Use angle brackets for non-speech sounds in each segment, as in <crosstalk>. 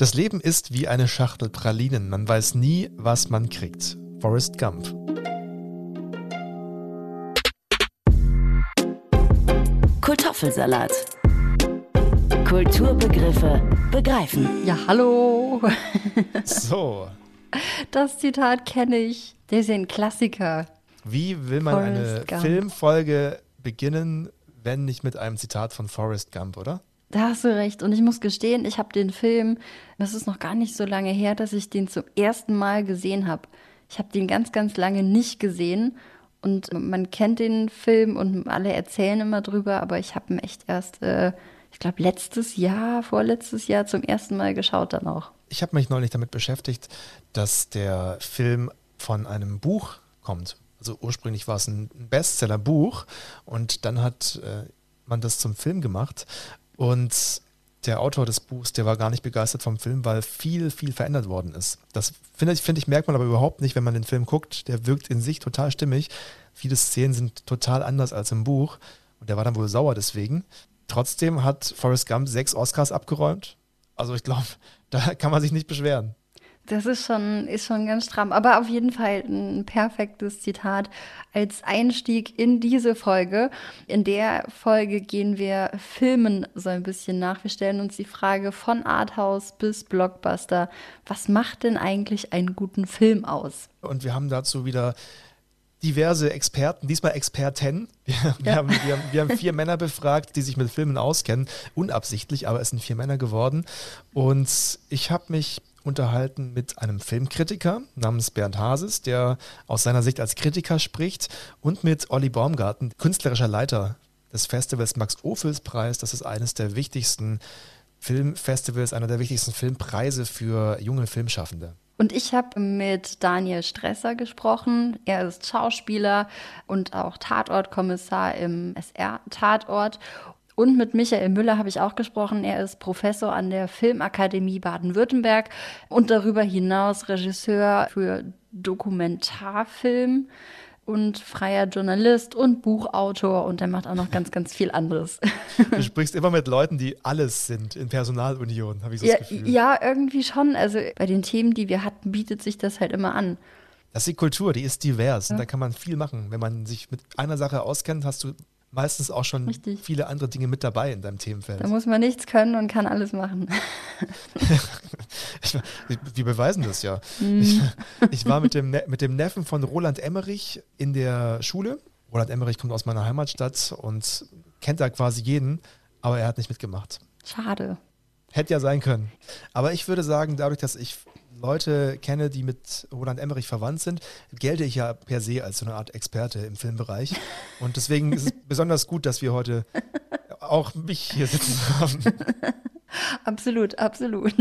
Das Leben ist wie eine Schachtel Pralinen. Man weiß nie, was man kriegt. Forrest Gump. Kartoffelsalat. Kulturbegriffe begreifen. Ja, hallo. So, <laughs> Das Zitat kenne ich. Der ist ja ein Klassiker. wie will man eine Forrest Gump. Filmfolge beginnen, wenn nicht mit einem Zitat von Forrest Gump, oder? Da hast du recht. Und ich muss gestehen, ich habe den Film, das ist noch gar nicht so lange her, dass ich den zum ersten Mal gesehen habe. Ich habe den ganz, ganz lange nicht gesehen. Und man kennt den Film und alle erzählen immer drüber, aber ich habe ihn echt erst, äh, ich glaube, letztes Jahr, vorletztes Jahr zum ersten Mal geschaut dann auch. Ich habe mich neulich damit beschäftigt, dass der Film von einem Buch kommt. Also ursprünglich war es ein Bestseller-Buch und dann hat äh, man das zum Film gemacht und der Autor des Buchs, der war gar nicht begeistert vom Film, weil viel, viel verändert worden ist. Das finde ich, finde ich, merkt man aber überhaupt nicht, wenn man den Film guckt. Der wirkt in sich total stimmig. Viele Szenen sind total anders als im Buch und der war dann wohl sauer deswegen. Trotzdem hat Forrest Gump sechs Oscars abgeräumt. Also ich glaube, <laughs> da kann man sich nicht beschweren. Das ist schon, ist schon ganz stramm, aber auf jeden Fall ein perfektes Zitat als Einstieg in diese Folge. In der Folge gehen wir Filmen so ein bisschen nach. Wir stellen uns die Frage von Arthouse bis Blockbuster. Was macht denn eigentlich einen guten Film aus? Und wir haben dazu wieder diverse Experten, diesmal Experten. Wir, wir, haben, wir, haben, wir haben vier Männer befragt, die sich mit Filmen auskennen. Unabsichtlich, aber es sind vier Männer geworden. Und ich habe mich unterhalten mit einem Filmkritiker namens Bernd Hases, der aus seiner Sicht als Kritiker spricht, und mit Olli Baumgarten, künstlerischer Leiter des Festivals Max Ophüls Preis. Das ist eines der wichtigsten Filmfestivals, einer der wichtigsten Filmpreise für junge Filmschaffende. Und ich habe mit Daniel Stresser gesprochen. Er ist Schauspieler und auch Tatortkommissar im SR-Tatort. Und mit Michael Müller habe ich auch gesprochen. Er ist Professor an der Filmakademie Baden-Württemberg und darüber hinaus Regisseur für Dokumentarfilm und freier Journalist und Buchautor. Und er macht auch noch ganz, ganz viel anderes. <laughs> Du sprichst immer mit Leuten, die alles sind in Personalunion, habe ich so Ja, das Gefühl. ja, irgendwie schon. Also bei den Themen, die wir hatten, bietet sich das halt immer an. Das ist die Kultur, die ist divers. Und da kann man viel machen. Wenn man sich mit einer Sache auskennt, hast du meistens auch schon Richtig. viele andere Dinge mit dabei in deinem Themenfeld. Da muss man nichts können und kann alles machen. <laughs> Wir beweisen das ja. Ich, ich war mit dem, Ne- mit dem Neffen von Roland Emmerich in der Schule. Roland Emmerich kommt aus meiner Heimatstadt und kennt da quasi jeden, aber er hat nicht mitgemacht. Schade. Hätte ja sein können. Aber ich würde sagen, dadurch, dass ich Leute kenne, die mit Roland Emmerich verwandt sind, gelte ich ja per se als so eine Art Experte im Filmbereich. Und deswegen ist es <laughs> besonders gut, dass wir heute auch mich hier sitzen haben. <laughs> Absolut, absolut.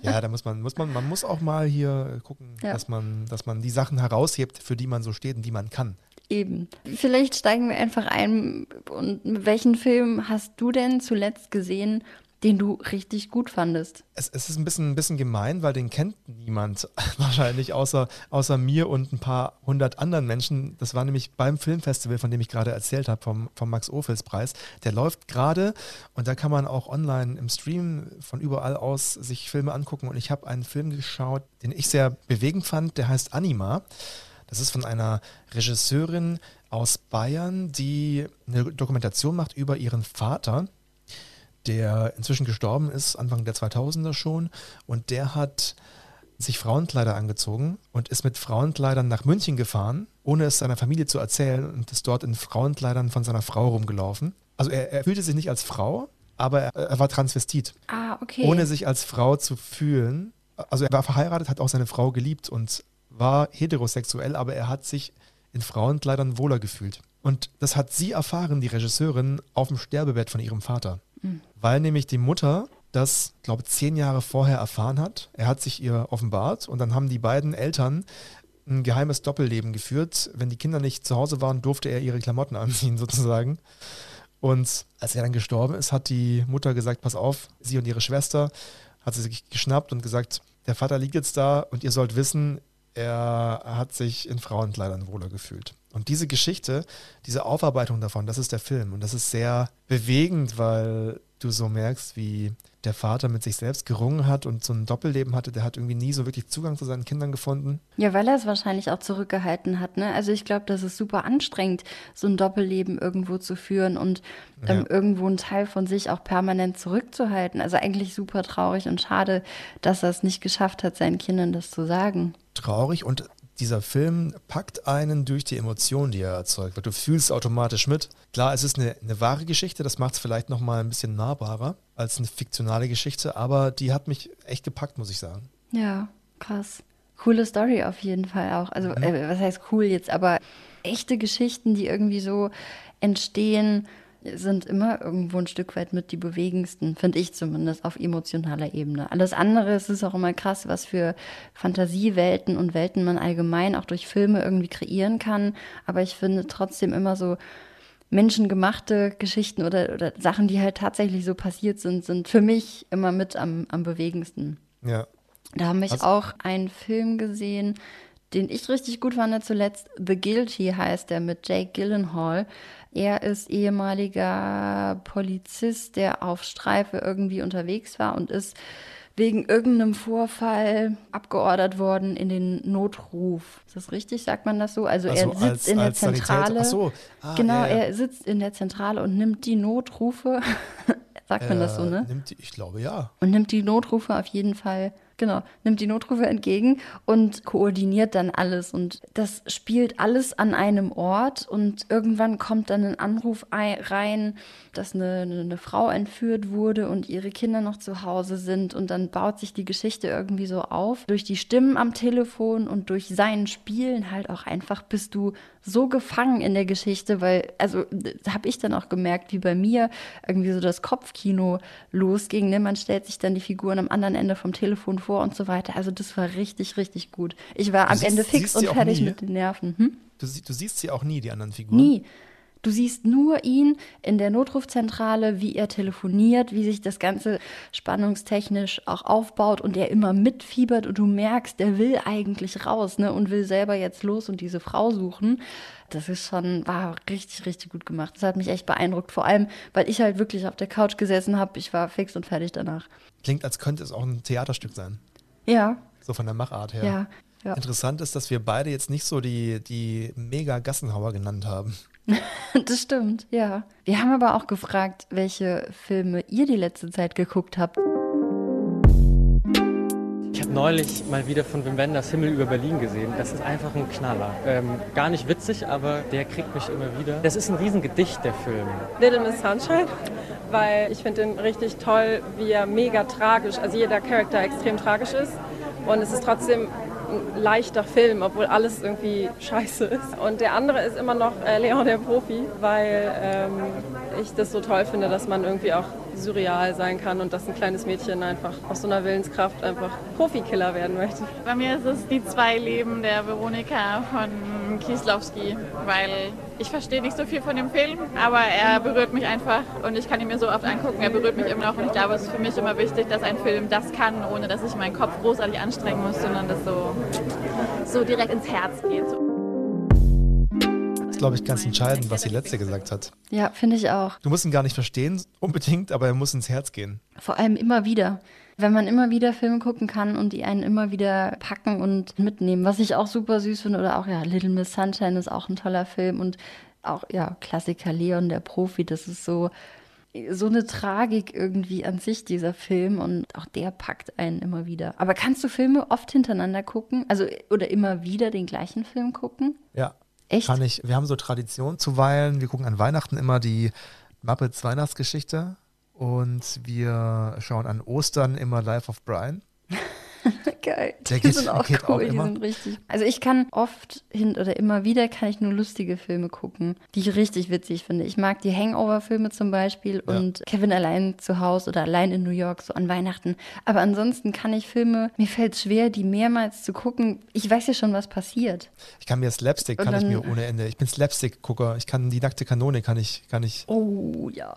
Ja, da muss man, muss man, man muss auch mal hier gucken, Ja. dass man, dass man die Sachen heraushebt, für die man so steht und die man kann. Eben. Vielleicht steigen wir einfach ein. Und welchen Film hast du denn zuletzt gesehen, den du richtig gut fandest? Es, es ist ein bisschen, ein bisschen gemein, weil den kennt niemand <laughs> wahrscheinlich, außer, außer mir und ein paar hundert anderen Menschen. Das war nämlich beim Filmfestival, von dem ich gerade erzählt habe, vom, vom Max-Ophüls-Preis. Der läuft gerade und da kann man auch online im Stream von überall aus sich Filme angucken. Und ich habe einen Film geschaut, den ich sehr bewegend fand, der heißt Anima. Das ist von einer Regisseurin aus Bayern, die eine Dokumentation macht über ihren Vater, der inzwischen gestorben ist, Anfang der 2000er schon. Und der hat sich Frauenkleider angezogen und ist mit Frauenkleidern nach München gefahren, ohne es seiner Familie zu erzählen und ist dort in Frauenkleidern von seiner Frau rumgelaufen. Also er, er fühlte sich nicht als Frau, aber er, er war Transvestit, Ah, okay. ohne sich als Frau zu fühlen. Also er war verheiratet, hat auch seine Frau geliebt und war heterosexuell, aber er hat sich in Frauenkleidern wohler gefühlt. Und das hat sie erfahren, die Regisseurin, auf dem Sterbebett von ihrem Vater. Weil nämlich die Mutter das, glaube ich, zehn Jahre vorher erfahren hat. Er hat sich ihr offenbart und dann haben die beiden Eltern ein geheimes Doppelleben geführt. Wenn die Kinder nicht zu Hause waren, durfte er ihre Klamotten <laughs> anziehen sozusagen. Und als er dann gestorben ist, hat die Mutter gesagt, pass auf, sie und ihre Schwester, hat sie sich geschnappt und gesagt, der Vater liegt jetzt da und ihr sollt wissen, er hat sich in Frauenkleidern wohler gefühlt. Und diese Geschichte, diese Aufarbeitung davon, das ist der Film. Und das ist sehr bewegend, weil du so merkst, wie der Vater mit sich selbst gerungen hat und so ein Doppelleben hatte, der hat irgendwie nie so wirklich Zugang zu seinen Kindern gefunden. Ja, weil er es wahrscheinlich auch zurückgehalten hat. Ne? Also ich glaube, das ist super anstrengend, so ein Doppelleben irgendwo zu führen und ähm, ja. irgendwo einen Teil von sich auch permanent zurückzuhalten. Also eigentlich super traurig und schade, dass er es nicht geschafft hat, seinen Kindern das zu sagen. Traurig und dieser Film packt einen durch die Emotionen, die er erzeugt, weil du fühlst automatisch mit. Klar, es ist eine, eine wahre Geschichte, das macht es vielleicht nochmal ein bisschen nahbarer als eine fiktionale Geschichte, aber die hat mich echt gepackt, muss ich sagen. Ja, krass. Coole Story auf jeden Fall auch. Also, mhm. äh, was heißt cool jetzt, aber echte Geschichten, die irgendwie so entstehen sind immer irgendwo ein Stück weit mit die bewegendsten, finde ich zumindest auf emotionaler Ebene. Alles andere es ist auch immer krass, was für Fantasiewelten und Welten man allgemein auch durch Filme irgendwie kreieren kann. Aber ich finde trotzdem immer so menschengemachte Geschichten oder, oder Sachen, die halt tatsächlich so passiert sind, sind für mich immer mit am, am bewegendsten. Ja. Da haben wir also, auch einen Film gesehen, den ich richtig gut fand zuletzt. The Guilty heißt der mit Jake Gyllenhaal. Er ist ehemaliger Polizist, der auf Streife irgendwie unterwegs war und ist wegen irgendeinem Vorfall abgeordert worden in den Notruf. Ist das richtig? Sagt man das so? Also, also er sitzt als, in der Zentrale. So. Ah, genau, ja, ja. er sitzt in der Zentrale und nimmt die Notrufe. <laughs> Sagt man das so, ne? Nimmt die, ich glaube ja. Und nimmt die Notrufe auf jeden Fall Genau, nimmt die Notrufe entgegen und koordiniert dann alles. Und das spielt alles an einem Ort. Und irgendwann kommt dann ein Anruf rein, dass eine, eine Frau entführt wurde und ihre Kinder noch zu Hause sind. Und dann baut sich die Geschichte irgendwie so auf. Durch die Stimmen am Telefon und durch sein Spielen halt auch einfach bist du so gefangen in der Geschichte, weil, also habe ich dann auch gemerkt, wie bei mir irgendwie so das Kopfkino losging. Ne? Man stellt sich dann die Figuren am anderen Ende vom Telefon vor und so weiter. Also das war richtig, richtig gut. Ich war du am siehst, Ende fix und fertig mit den Nerven. Hm? Du, du, siehst sie auch nie, die anderen Figuren? Nie. Du siehst nur ihn in der Notrufzentrale, wie er telefoniert, wie sich das Ganze spannungstechnisch auch aufbaut und er immer mitfiebert und du merkst, der will eigentlich raus ne, und will selber jetzt los und diese Frau suchen. Das ist schon, war richtig, richtig gut gemacht. Das hat mich echt beeindruckt, vor allem, weil ich halt wirklich auf der Couch gesessen habe. Ich war fix und fertig danach. Klingt, als könnte es auch ein Theaterstück sein. Ja. So von der Machart her. Ja. Ja. Interessant ist, dass wir beide jetzt nicht so die, die mega Gassenhauer genannt haben. <laughs> das stimmt, ja. Wir haben aber auch gefragt, welche Filme ihr die letzte Zeit geguckt habt. Neulich mal wieder von Wim Wenders Himmel über Berlin gesehen. Das ist einfach ein Knaller. Ähm, gar nicht witzig, aber der kriegt mich immer wieder. Das ist ein Riesengedicht, der Film. Little Miss Sunshine, weil ich finde ihn richtig toll, wie er mega tragisch, also jeder Charakter extrem tragisch ist. Und es ist trotzdem ein leichter Film, obwohl alles irgendwie scheiße ist. Und der andere ist immer noch äh, Leon der Profi, weil ähm, ich das so toll finde, dass man irgendwie auch surreal sein kann und dass ein kleines Mädchen einfach aus so einer Willenskraft einfach Profikiller werden möchte. Bei mir ist es die zwei Leben der Veronika von Kieslowski, weil ich verstehe nicht so viel von dem Film, aber er berührt mich einfach und ich kann ihn mir so oft angucken. Er berührt mich immer noch und ich glaube, es ist für mich immer wichtig, dass ein Film das kann, ohne dass ich meinen Kopf großartig anstrengen muss, sondern das so, so direkt ins Herz geht. Glaube ich, ganz entscheidend, was die letzte gesagt hat. Ja, finde ich auch. Du musst ihn gar nicht verstehen unbedingt, aber er muss ins Herz gehen. Vor allem immer wieder. Wenn man immer wieder Filme gucken kann und die einen immer wieder packen und mitnehmen, was ich auch super süß finde, oder auch, ja, Little Miss Sunshine ist auch ein toller Film und auch, ja, Klassiker Leon, der Profi, das ist so, so eine Tragik irgendwie an sich, dieser Film. Und auch der packt einen immer wieder. Aber kannst du Filme oft hintereinander gucken? Also, oder immer wieder den gleichen Film gucken? Ja, Echt? Kann ich, wir haben so Tradition zuweilen. Wir gucken an Weihnachten immer die Muppets Weihnachtsgeschichte und wir schauen an Ostern immer Life of Brian. <laughs> <laughs> Geil. Der die sind auch cool, auch die sind richtig. Also ich kann oft hin oder immer wieder kann ich nur lustige Filme gucken, die ich richtig witzig finde. Ich mag die Hangover-Filme zum Beispiel ja. und Kevin allein zu Hause oder allein in New York so an Weihnachten. Aber ansonsten kann ich Filme, mir fällt es schwer, die mehrmals zu gucken. Ich weiß ja schon, was passiert. Ich kann mir Slapstick, kann dann, ich mir ohne Ende. Ich bin Slapstick-Gucker. Ich kann die nackte Kanone, kann ich, kann ich. Oh ja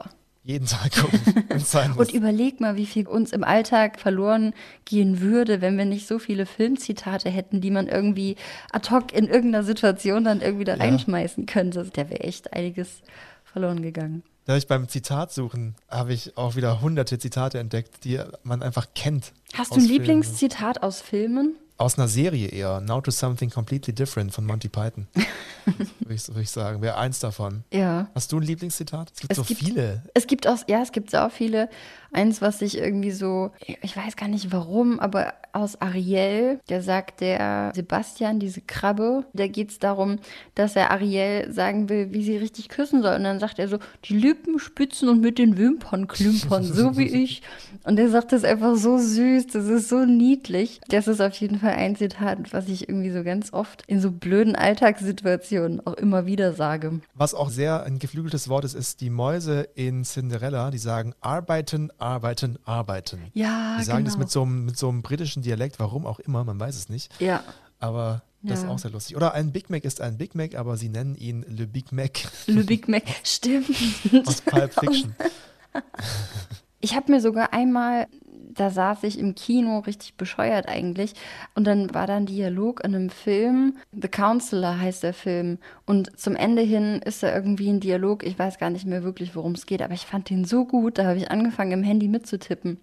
jeden Tag gucken. <laughs> und überleg mal, wie viel uns im Alltag verloren gehen würde, wenn wir nicht so viele Filmzitate hätten, die man irgendwie ad hoc in irgendeiner Situation dann irgendwie da ja. reinschmeißen könnte. Der wäre echt einiges verloren gegangen. Da ich beim Zitat suchen, habe ich auch wieder hunderte Zitate entdeckt, die man einfach kennt. Hast du ein. Lieblingszitat aus Filmen? Aus einer Serie eher. Now to Something Completely Different von Monty Python. <laughs> würde ich, würd ich sagen. Wäre eins davon. Ja. Hast du ein Lieblingszitat? Es gibt Es so gibt- viele. Es gibt auch, ja, es gibt auch viele. Eins, was sich irgendwie so, ich weiß gar nicht warum, aber aus Ariel, da sagt der Sebastian, diese Krabbe, da geht es darum, dass er Ariel sagen will, wie sie richtig küssen soll. Und dann sagt er so, die Lippen spitzen und mit den Wimpern klimpern, so <laughs> wie ich. Und er sagt das einfach so süß, das ist so niedlich. Das ist auf jeden Fall ein Zitat, was ich irgendwie so ganz oft in so blöden Alltagssituationen auch immer wieder sage. Was auch sehr ein geflügeltes Wort ist, ist die Mäuse in Cinderella, die sagen arbeiten, arbeiten, arbeiten. Ja, Die sagen genau. das mit so, einem, mit so einem britischen Dialekt, warum auch immer, man weiß es nicht. Ja. Aber das ist Ja. auch sehr lustig. Oder ein Big Mac ist ein Big Mac, aber sie nennen ihn Le Big Mac Le Big Mac, <laughs> stimmt. aus Pulp Fiction. <laughs> Ich habe mir sogar einmal, da saß ich im Kino, richtig bescheuert eigentlich, und dann war da ein Dialog in einem Film, The Counselor heißt der Film, und zum Ende hin ist da irgendwie ein Dialog, ich weiß gar nicht mehr wirklich, worum es geht, aber ich fand den so gut, da habe ich angefangen, im Handy mitzutippen.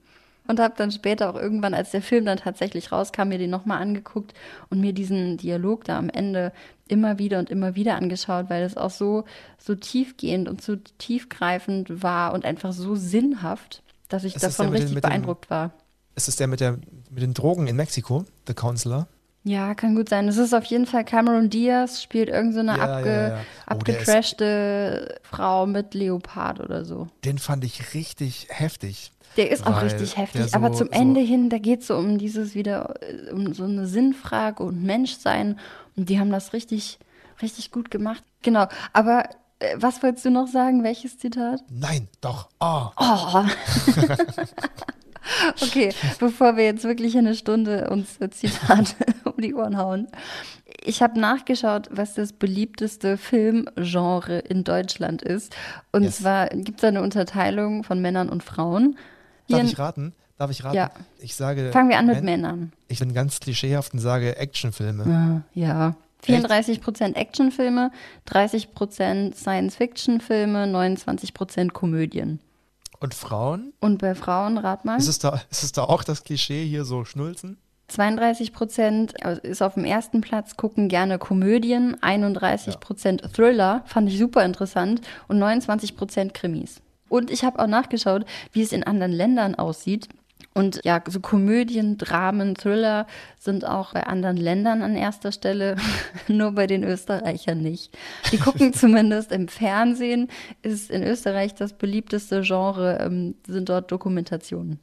Und habe dann später auch irgendwann, als der Film dann tatsächlich rauskam, mir den nochmal angeguckt und mir diesen Dialog da am Ende immer wieder und immer wieder angeschaut, weil es auch so, so tiefgehend und so tiefgreifend war und einfach so sinnhaft, dass ich Ist davon mit den- richtig mit dem- beeindruckt war. Ist es der mit, der mit den Drogen in Mexiko, The Counselor? Ja, kann gut sein. Es ist auf jeden Fall Cameron Diaz, spielt irgendeine so Ja, abge, ja, ja. Oh, abgetrashte Frau mit Leopard oder so. Den fand ich richtig heftig. Der ist auch richtig heftig, so- aber zum so- Ende hin, da geht es so um dieses wieder, äh, um so eine Sinnfrage und Menschsein. Und die haben das richtig, richtig gut gemacht. Genau. Aber was wolltest du noch sagen? Welches Zitat? Nein, doch. Oh. Oh. <laughs> okay, bevor wir jetzt wirklich eine Stunde uns äh, Zitate <laughs> um die Ohren hauen. Ich habe nachgeschaut, was das beliebteste Filmgenre in Deutschland ist. Und Yes. zwar gibt es eine Unterteilung von Männern und Frauen. Darf Hier- ich raten? Darf ich raten? Ja. Ich sage. Fangen wir an mit Män- Männern. Ich bin ganz klischeehaft und sage Actionfilme. Ah, Ja. 34% Actionfilme, 30% Science-Fiction-Filme, 29% Komödien. Und Frauen? Und bei Frauen, rat mal. Ist es, da, ist es da auch das Klischee hier so Schnulzen? 32 Prozent ist auf dem ersten Platz, gucken gerne Komödien, 31 Prozent Thriller, fand ich super interessant, und 29 Prozent Krimis. Und ich habe auch nachgeschaut, wie es in anderen Ländern aussieht. Und ja, so Komödien, Dramen, Thriller sind auch bei anderen Ländern an erster Stelle, <laughs> nur bei den Österreichern nicht. Die gucken <laughs> zumindest im Fernsehen, ist in Österreich das beliebteste Genre, ähm, sind dort Dokumentationen.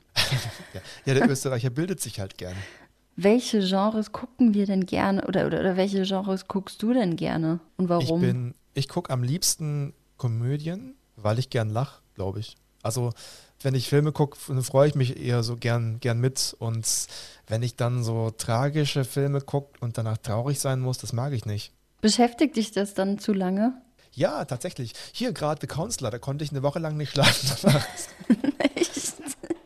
Ja, der Österreicher bildet sich halt gern. Welche Genres gucken wir denn gerne oder, oder, oder welche Genres guckst du denn gerne und warum? Ich bin, ich gucke am liebsten Komödien, weil ich gern lach, glaube ich. Also wenn ich Filme gucke, dann freue ich mich eher so gern, gern mit. Und wenn ich dann so tragische Filme gucke und danach traurig sein muss, das mag ich nicht. Beschäftigt dich das dann zu lange? Ja, tatsächlich. Hier gerade The Counselor, da konnte ich eine Woche lang nicht schlafen. <laughs> danach. Echt?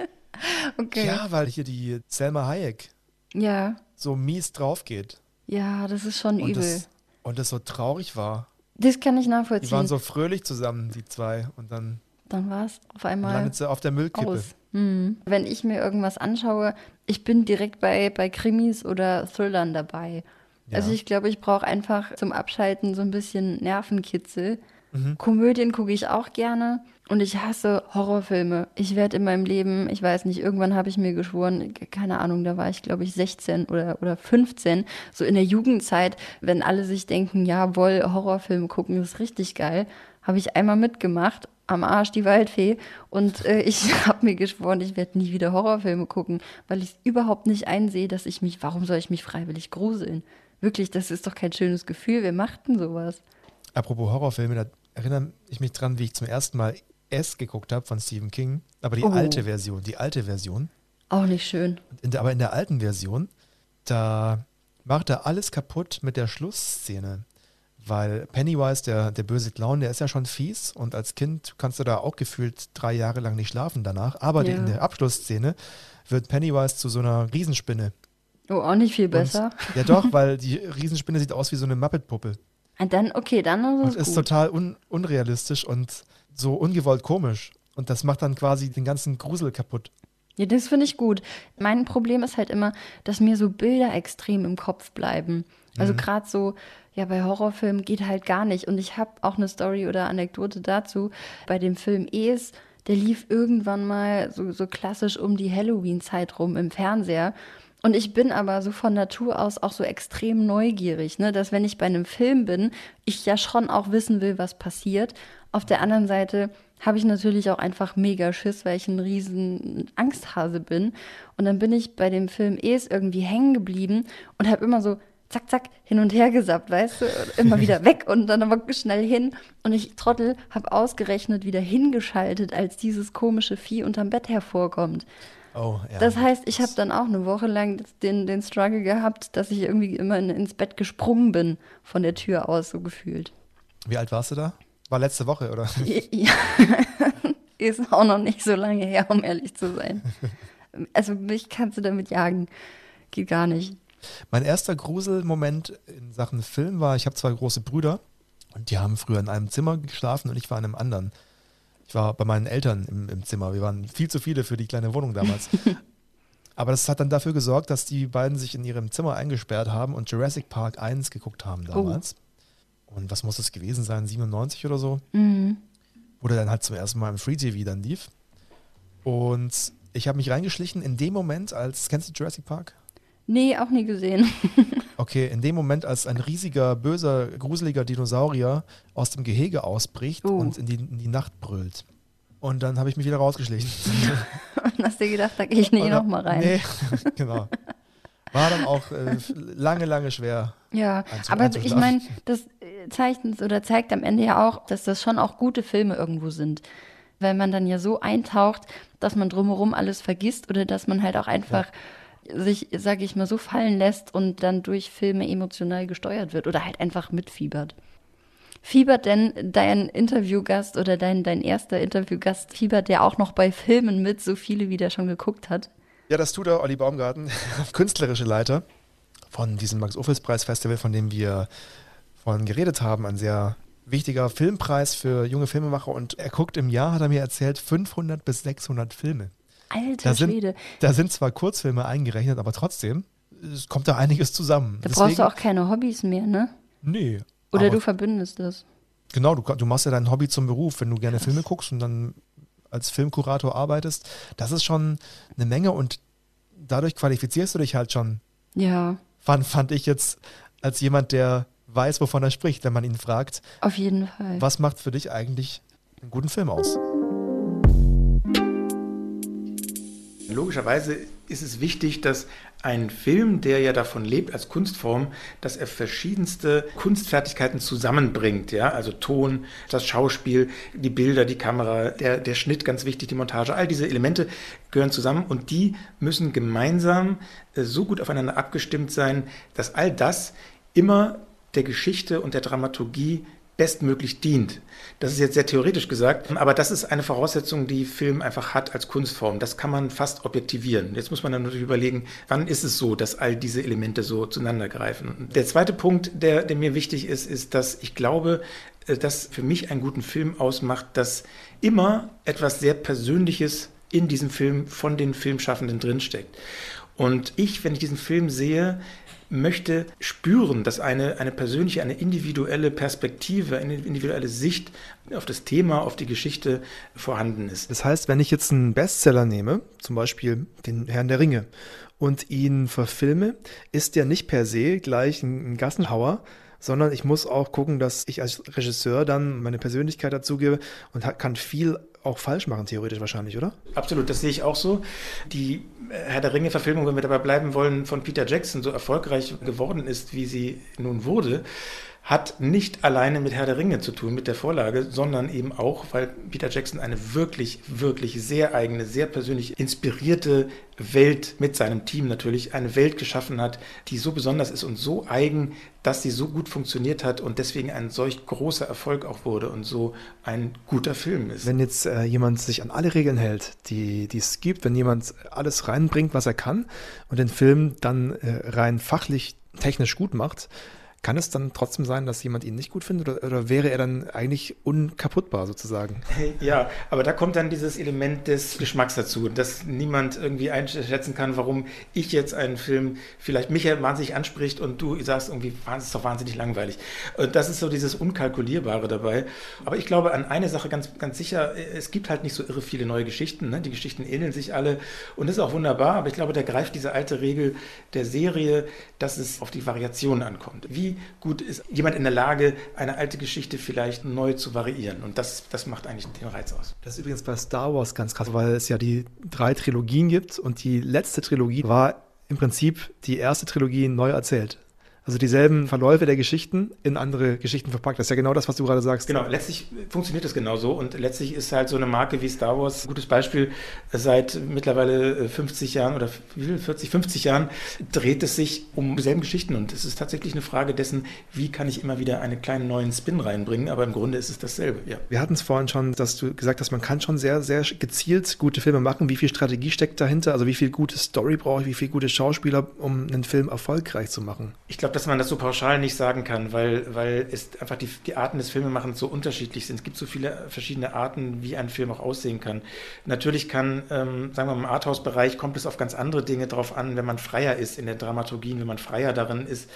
<laughs> okay. ja, weil hier die Selma Hayek Ja, so mies drauf geht. ja, das ist schon Und übel. das, und das so traurig war. Das kann ich Die nachvollziehen. waren so fröhlich zusammen, die zwei. Und dann dann war es auf einmal landet sie auf der Müllkippe. aus. Hm. Wenn ich mir irgendwas anschaue, ich bin direkt bei, bei Krimis oder Thrillern dabei. Ja. Also ich glaube, ich brauche einfach zum Abschalten so ein bisschen Nervenkitzel. Mhm. Komödien gucke ich auch gerne und ich hasse Horrorfilme. Ich werde in meinem Leben, ich weiß nicht, irgendwann habe ich mir geschworen, keine Ahnung, da war ich glaube ich 16 oder, oder 15, so in der Jugendzeit, wenn alle sich denken, jawohl, Horrorfilme gucken ist richtig geil, habe ich einmal mitgemacht am Arsch die Waldfee und äh, ich <laughs> habe mir geschworen, ich werde nie wieder Horrorfilme gucken, weil ich überhaupt nicht einsehe, dass ich mich, warum soll ich mich freiwillig gruseln? Wirklich, das ist doch kein schönes Gefühl. Wer macht denn sowas? Apropos Horrorfilme, da erinnere ich mich dran, wie ich zum ersten Mal S geguckt habe von Stephen King. Aber die Oh. alte Version, die alte Version. Auch nicht schön. In der, aber in der alten Version, da macht er alles kaputt mit der Schlussszene. Weil Pennywise, der, der böse Clown, der ist ja schon fies und als Kind kannst du da auch gefühlt drei Jahre lang nicht schlafen danach. Aber Ja. in der Abschlussszene wird Pennywise zu so einer Riesenspinne. Oh, auch nicht viel besser. Und, ja doch, weil <laughs> die Riesenspinne sieht aus wie so eine Muppet-Puppe. Und dann, okay, dann Und ist ist es gut. total un unrealistisch und so ungewollt komisch. Und das macht dann quasi den ganzen Grusel kaputt. Ja, das finde ich gut. Mein Problem ist halt immer, dass mir so Bilder extrem im Kopf bleiben. Also Mhm. gerade so, ja, bei Horrorfilmen geht halt gar nicht. Und ich habe auch eine Story oder Anekdote dazu. Bei dem Film Es, der lief irgendwann mal so, so klassisch um die Halloween-Zeit rum im Fernseher. Und ich bin aber so von Natur aus auch so extrem neugierig, ne? dass wenn ich bei einem Film bin, ich ja schon auch wissen will, was passiert. Auf der anderen Seite habe ich natürlich auch einfach mega Schiss, weil ich ein riesen Angsthase bin. Und dann bin ich bei dem Film Es irgendwie hängen geblieben und habe immer so zack, zack, hin und her gesappt, weißt du? Und Immer wieder weg und dann aber schnell hin. Und ich, Trottel, habe ausgerechnet wieder hingeschaltet, als dieses komische Vieh unterm Bett hervorkommt. Oh, ja. Das heißt, ich habe dann auch eine Woche lang den, den Struggle gehabt, dass ich irgendwie immer in, ins Bett gesprungen bin, von der Tür aus, so gefühlt. Wie alt warst du da? War letzte Woche, oder? <laughs> Ja, ist auch noch nicht so lange her, um ehrlich zu sein. <laughs> Also mich kannst du damit jagen. Geht gar nicht. Mein erster Gruselmoment in Sachen Film war, ich habe zwei große Brüder und die haben früher in einem Zimmer geschlafen und ich war in einem anderen. Ich war bei meinen Eltern im, im Zimmer. Wir waren viel zu viele für die kleine Wohnung damals. <laughs> Aber das hat dann dafür gesorgt, dass die beiden sich in ihrem Zimmer eingesperrt haben und Jurassic Park 1 geguckt haben damals. Und was muss das gewesen sein? 97 oder so? Mhm. Der dann halt zum ersten Mal im Free TV dann lief. Und ich habe mich reingeschlichen in dem Moment, als, kennst du Jurassic Park? Nee, auch nie gesehen. <laughs> Okay, in dem Moment, als ein riesiger, böser, gruseliger Dinosaurier aus dem Gehege ausbricht Oh. und in die, in die Nacht brüllt. Und dann habe ich mich wieder rausgeschlichen. Und <laughs> hast dir gedacht, da gehe ich nicht nochmal rein. Nee, <laughs> genau. War dann auch äh, lange, lange schwer. Ja, aber ich meine, das äh, zeichnet oder zeigt am Ende ja auch, dass das schon auch gute Filme irgendwo sind. Weil man dann ja so eintaucht, dass man drumherum alles vergisst oder dass man halt auch einfach sich, sage ich mal, so fallen lässt und dann durch Filme emotional gesteuert wird oder halt einfach mitfiebert. Fiebert denn dein Interviewgast oder dein, dein erster Interviewgast, fiebert der auch noch bei Filmen mit, so viele wie der schon geguckt hat? Ja, das tut der Olli Baumgarten, <laughs> künstlerische Leiter von diesem Max-Ophüls-Preis-Festival, von dem wir vorhin geredet haben. Ein sehr wichtiger Filmpreis für junge Filmemacher. Und er guckt im Jahr, hat er mir erzählt, 500 bis 600 Filme. Alter Da sind, Schwede, da sind zwar Kurzfilme eingerechnet, aber trotzdem es kommt da einiges zusammen. da brauchst du auch keine Hobbys mehr, ne? Nee. Oder du verbündest das. Genau, du, du machst ja dein Hobby zum Beruf, wenn du gerne Filme guckst und dann als Filmkurator arbeitest. Das ist schon eine Menge und dadurch qualifizierst du dich halt schon Ja, fand, fand ich jetzt als jemand, der weiß, wovon er spricht, wenn man ihn fragt, auf jeden Fall. was macht für dich eigentlich einen guten Film aus? Logischerweise ist es wichtig, dass ein Film, der ja davon lebt als Kunstform, dass er verschiedenste Kunstfertigkeiten zusammenbringt. Ja? Also Ton, das Schauspiel, die Bilder, die Kamera, der, der Schnitt, ganz wichtig, die Montage. All diese Elemente gehören zusammen und die müssen gemeinsam äh, so gut aufeinander abgestimmt sein, dass all das immer der Geschichte und der Dramaturgie bestmöglich dient. Das ist jetzt sehr theoretisch gesagt, aber das ist eine Voraussetzung, die Film einfach hat als Kunstform. Das kann man fast objektivieren. Jetzt muss man dann natürlich überlegen, wann ist es so, dass all diese Elemente so zueinander greifen. Der zweite Punkt, der, der mir wichtig ist, ist, dass ich glaube, äh, dass für mich einen guten Film ausmacht, dass immer etwas sehr Persönliches in diesem Film von den Filmschaffenden drinsteckt. Und ich, wenn ich diesen Film sehe, möchte spüren, dass eine, eine persönliche, eine individuelle Perspektive, eine individuelle Sicht auf das Thema, auf die Geschichte vorhanden ist. Das heißt, wenn ich jetzt einen Bestseller nehme, zum Beispiel den Herrn der Ringe, und ihn verfilme, ist der nicht per se gleich ein Gassenhauer, sondern ich muss auch gucken, dass ich als Regisseur dann meine Persönlichkeit dazugebe und kann viel auch falsch machen, theoretisch wahrscheinlich, oder? Absolut, das sehe ich auch so. Die äh, Herr der Ringe-Verfilmung, wenn wir dabei bleiben wollen, von Peter Jackson so erfolgreich geworden ist, wie sie nun wurde, hat nicht alleine mit Herr der Ringe zu tun, mit der Vorlage, sondern eben auch, weil Peter Jackson eine wirklich, wirklich sehr eigene, sehr persönlich inspirierte Welt mit seinem Team natürlich, eine Welt geschaffen hat, die so besonders ist und so eigen, dass sie so gut funktioniert hat und deswegen ein solch großer Erfolg auch wurde und so ein guter Film ist. Wenn jetzt äh, jemand sich an alle Regeln hält, die, die es gibt, wenn jemand alles reinbringt, was er kann und den Film dann äh, rein fachlich, technisch gut macht, Kann es dann trotzdem sein, dass jemand ihn nicht gut findet oder, oder wäre er dann eigentlich unkaputtbar sozusagen? <laughs> Ja, aber da kommt dann dieses Element des Geschmacks dazu, dass niemand irgendwie einschätzen kann, warum ich jetzt einen Film vielleicht mich wahnsinnig anspricht und du sagst irgendwie, es ist doch wahnsinnig langweilig. Und das ist so dieses Unkalkulierbare dabei. Aber ich glaube an eine Sache ganz, ganz sicher, es gibt halt nicht so irre viele neue Geschichten. Ne? Die Geschichten ähneln sich alle und das ist auch wunderbar, aber ich glaube, da greift diese alte Regel der Serie, dass es auf die Variation ankommt. Wie gut ist jemand in der Lage, eine alte Geschichte vielleicht neu zu variieren? Und das, das macht eigentlich den Reiz aus. Das ist übrigens bei Star Wars ganz krass, weil es ja die drei Trilogien gibt und die letzte Trilogie war im Prinzip die erste Trilogie neu erzählt. Also dieselben Verläufe der Geschichten in andere Geschichten verpackt. Das ist ja genau das, was du gerade sagst. Genau, letztlich funktioniert das genauso und letztlich ist halt so eine Marke wie Star Wars ein gutes Beispiel. Seit mittlerweile 50 Jahren oder 40, 50 Jahren dreht es sich um dieselben Geschichten und es ist tatsächlich eine Frage dessen, wie kann ich immer wieder einen kleinen neuen Spin reinbringen, aber im Grunde ist es dasselbe, ja. Wir hatten es vorhin schon, dass du gesagt hast, man kann schon sehr, sehr gezielt gute Filme machen. Wie viel Strategie steckt dahinter? Also wie viel gute Story brauche ich, wie viel gute Schauspieler, um einen Film erfolgreich zu machen? Ich glaube, dass man das so pauschal nicht sagen kann, weil, weil es einfach die, die Arten des Filmemachens so unterschiedlich sind. Es gibt so viele verschiedene Arten, wie ein Film auch aussehen kann. Natürlich kann, ähm, sagen wir mal, im Arthouse-Bereich kommt es auf ganz andere Dinge drauf an, wenn man freier ist in der Dramaturgie, wenn man freier darin ist,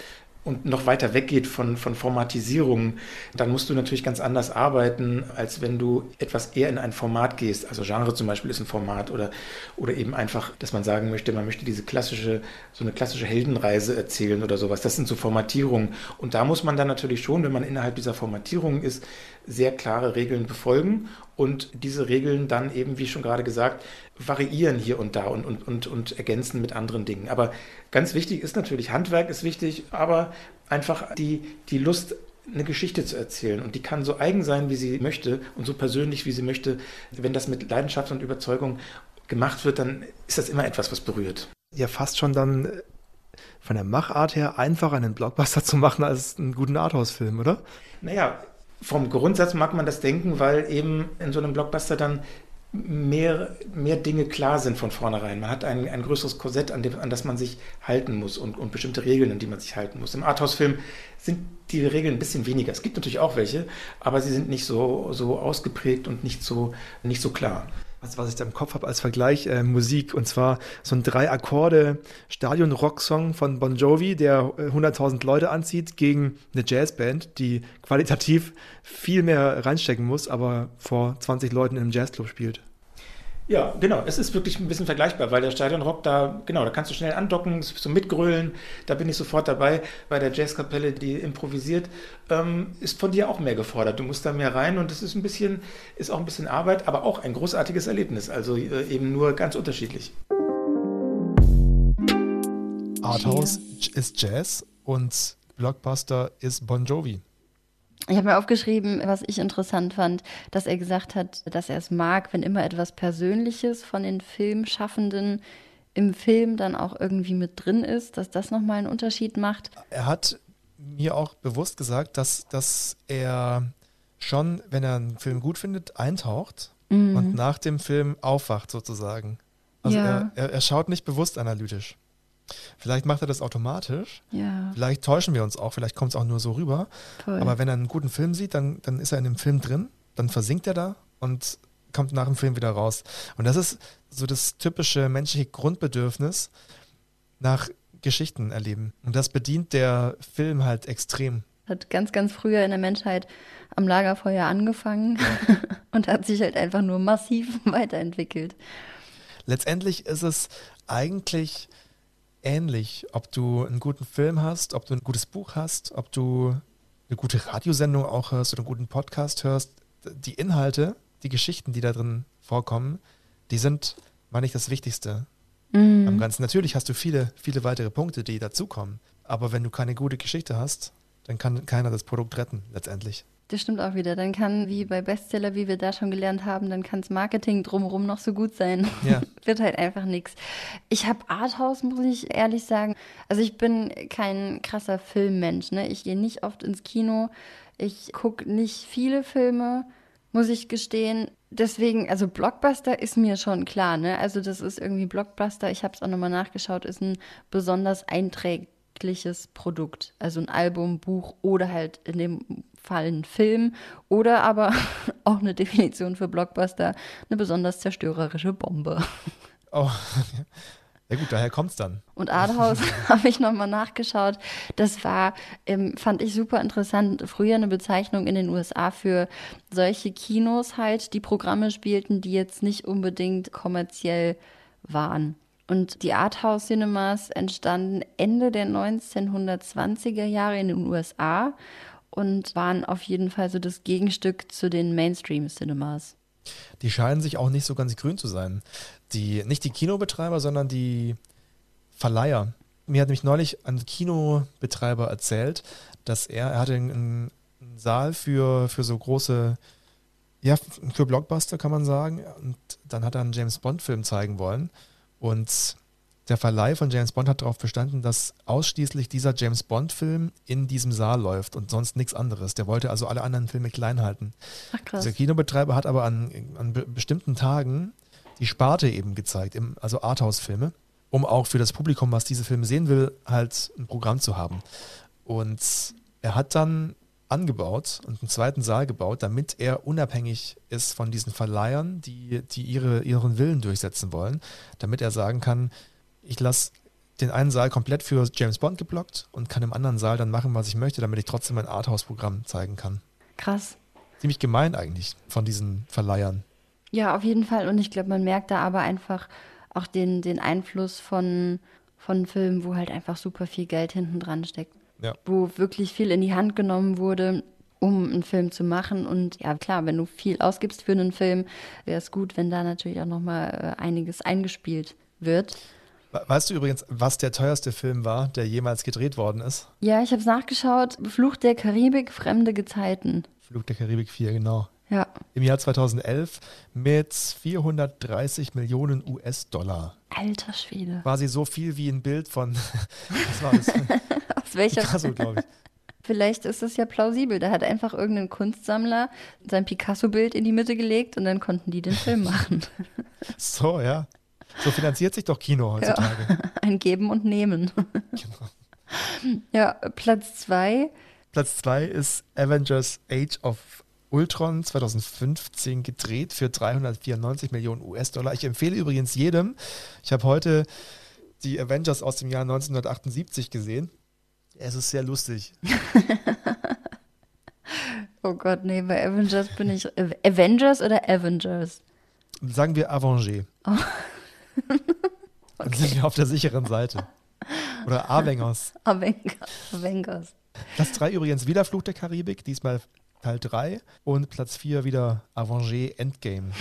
und noch weiter weggeht von, von Formatisierung, dann musst du natürlich ganz anders arbeiten, als wenn du etwas eher in ein Format gehst. Also Genre zum Beispiel ist ein Format oder, oder eben einfach, dass man sagen möchte, man möchte diese klassische, so eine klassische Heldenreise erzählen oder sowas. Das sind so Formatierungen. Und da muss man dann natürlich schon, wenn man innerhalb dieser Formatierung ist, sehr klare Regeln befolgen und diese Regeln dann eben, wie schon gerade gesagt, variieren hier und da und, und, und, und ergänzen mit anderen Dingen. Aber ganz wichtig ist natürlich, Handwerk ist wichtig, aber einfach die, die Lust, eine Geschichte zu erzählen. Und die kann so eigen sein, wie sie möchte und so persönlich, wie sie möchte. Wenn das mit Leidenschaft und Überzeugung gemacht wird, dann ist das immer etwas, was berührt. Ja, fast schon dann von der Machart her einfacher einen Blockbuster zu machen als einen guten Arthouse-Film, oder? Naja, vom Grundsatz mag man das denken, weil eben in so einem Blockbuster dann mehr, mehr Dinge klar sind von vornherein. Man hat ein, ein größeres Korsett, an, dem, an das man sich halten muss und, und bestimmte Regeln, an die man sich halten muss. Im Arthouse-Film sind die Regeln ein bisschen weniger. Es gibt natürlich auch welche, aber sie sind nicht so, so ausgeprägt und nicht so, nicht so klar was, was ich da im Kopf habe als Vergleich, äh, Musik. Und zwar so ein drei Akkorde Stadion-Rock-Song von Bon Jovi, der 100.000 äh, Leute anzieht, gegen eine Jazzband, die qualitativ viel mehr reinstecken muss, aber vor 20 Leuten im Jazzclub spielt. Ja, genau. Es ist wirklich ein bisschen vergleichbar, weil der Stadionrock da, genau, da kannst du schnell andocken, so mitgrölen. Da bin ich sofort dabei. Bei der Jazzkapelle, die improvisiert, ähm, ist von dir auch mehr gefordert. Du musst da mehr rein und es ist ein bisschen, ist auch ein bisschen Arbeit, aber auch ein großartiges Erlebnis. Also äh, eben nur ganz unterschiedlich. Arthouse ist Jazz und Blockbuster ist Bon Jovi. Ich habe mir aufgeschrieben, was ich interessant fand, dass er gesagt hat, dass er es mag, wenn immer etwas Persönliches von den Filmschaffenden im Film dann auch irgendwie mit drin ist, dass das nochmal einen Unterschied macht. Er hat mir auch bewusst gesagt, dass, dass er schon, wenn er einen Film gut findet, eintaucht mhm. und nach dem Film aufwacht sozusagen. Also ja. er, er, er schaut nicht bewusst analytisch. Vielleicht macht er das automatisch. Ja. Vielleicht täuschen wir uns auch, vielleicht kommt es auch nur so rüber. Voll. Aber wenn er einen guten Film sieht, dann, dann ist er in dem Film drin, dann versinkt er da und kommt nach dem Film wieder raus. Und das ist so das typische menschliche Grundbedürfnis nach Geschichten erleben. Und das bedient der Film halt extrem. Hat ganz, ganz früher in der Menschheit am Lagerfeuer angefangen ja. <laughs> und hat sich halt einfach nur massiv <laughs> weiterentwickelt. Letztendlich ist es eigentlich ähnlich, ob du einen guten Film hast, ob du ein gutes Buch hast, ob du eine gute Radiosendung auch hörst oder einen guten Podcast hörst. Die Inhalte, die Geschichten, die da drin vorkommen, die sind, meine ich, das Wichtigste mhm. am Ganzen. Natürlich hast du viele, viele weitere Punkte, die dazukommen. Aber wenn du keine gute Geschichte hast, dann kann keiner das Produkt retten, letztendlich. Das stimmt auch wieder. Dann kann, wie bei Bestseller, wie wir da schon gelernt haben, dann kann das Marketing drumherum noch so gut sein. Ja. <laughs> Wird halt einfach nichts. Ich habe Arthouse, muss ich ehrlich sagen. Also ich bin kein krasser Filmmensch. Ne? Ich gehe nicht oft ins Kino. Ich gucke nicht viele Filme, muss ich gestehen. Deswegen, also Blockbuster ist mir schon klar. Ne? Also das ist irgendwie Blockbuster. Ich habe es auch nochmal nachgeschaut, ist ein besonders einträgliches künstliches Produkt. Also ein Album, Buch oder halt in dem Fall ein Film oder aber <laughs> auch eine Definition für Blockbuster, eine besonders zerstörerische Bombe. <laughs> Oh, ja gut, daher kommt es dann. Und Arthouse <laughs> habe ich nochmal nachgeschaut. Das war, ähm, fand ich super interessant, früher eine Bezeichnung in den USA für solche Kinos halt, die Programme spielten, die jetzt nicht unbedingt kommerziell waren. Und die Arthouse Cinemas entstanden Ende der 1920er Jahre in den USA und waren auf jeden Fall so das Gegenstück zu den Mainstream Cinemas. Die scheinen sich auch nicht so ganz grün zu sein. Die, nicht die Kinobetreiber, sondern die Verleiher. Mir hat nämlich neulich ein Kinobetreiber erzählt, dass er, er hatte einen, einen Saal für, für so große, ja, für Blockbuster kann man sagen. Und dann hat er einen James Bond-Film zeigen wollen. Und der Verleih von James Bond hat darauf bestanden, dass ausschließlich dieser James Bond-Film in diesem Saal läuft und sonst nichts anderes. Der wollte also alle anderen Filme klein halten. Ach krass. Der Kinobetreiber hat aber an, an be bestimmten Tagen die Sparte eben gezeigt, im, also Arthouse-Filme, um auch für das Publikum, was diese Filme sehen will, halt ein Programm zu haben. Und er hat dann angebaut und einen zweiten Saal gebaut, damit er unabhängig ist von diesen Verleihern, die, die ihre, ihren Willen durchsetzen wollen, damit er sagen kann, ich lasse den einen Saal komplett für James Bond geblockt und kann im anderen Saal dann machen, was ich möchte, damit ich trotzdem mein Arthouse-Programm zeigen kann. Krass. Ziemlich gemein eigentlich von diesen Verleihern. Ja, auf jeden Fall. Und ich glaube, man merkt da aber einfach auch den, den Einfluss von, von Filmen, wo halt einfach super viel Geld hinten dran steckt. Ja. Wo wirklich viel in die Hand genommen wurde, um einen Film zu machen. Und ja, klar, wenn du viel ausgibst für einen Film, wäre es gut, wenn da natürlich auch nochmal äh, einiges eingespielt wird. Weißt du übrigens, was der teuerste Film war, der jemals gedreht worden ist? Ja, ich habe es nachgeschaut. Fluch der Karibik, fremde Gezeiten. Flug der Karibik 4, genau. Ja, Im Jahr 2011 mit 430 Millionen US-Dollar. alter Schwede. Quasi so viel wie ein Bild von, <laughs> was war das? <laughs> Aus welcher Picasso, glaube ich. <laughs> Vielleicht ist es ja plausibel. Da hat einfach irgendein Kunstsammler sein Picasso-Bild in die Mitte gelegt und dann konnten die den Film machen. <laughs> So, ja. So finanziert sich doch Kino heutzutage. <laughs> Ein Geben und Nehmen. Genau. Ja, Platz zwei. Platz 2 ist Avengers Age of Ultron 2015 gedreht für 394 Millionen US-Dollar. Ich empfehle übrigens jedem, ich habe heute die Avengers aus dem Jahr 1978 gesehen. Es ist sehr lustig. <laughs> Oh Gott, nee, bei Avengers bin ich. Av- Avengers oder Avengers? Sagen wir Avengers. <laughs> Dann sind wir auf der sicheren Seite. Oder Avengers. <laughs> Avengers. Platz 3 übrigens wieder Fluch der Karibik, diesmal Teil 3. Und Platz 4 wieder Avengers Endgame.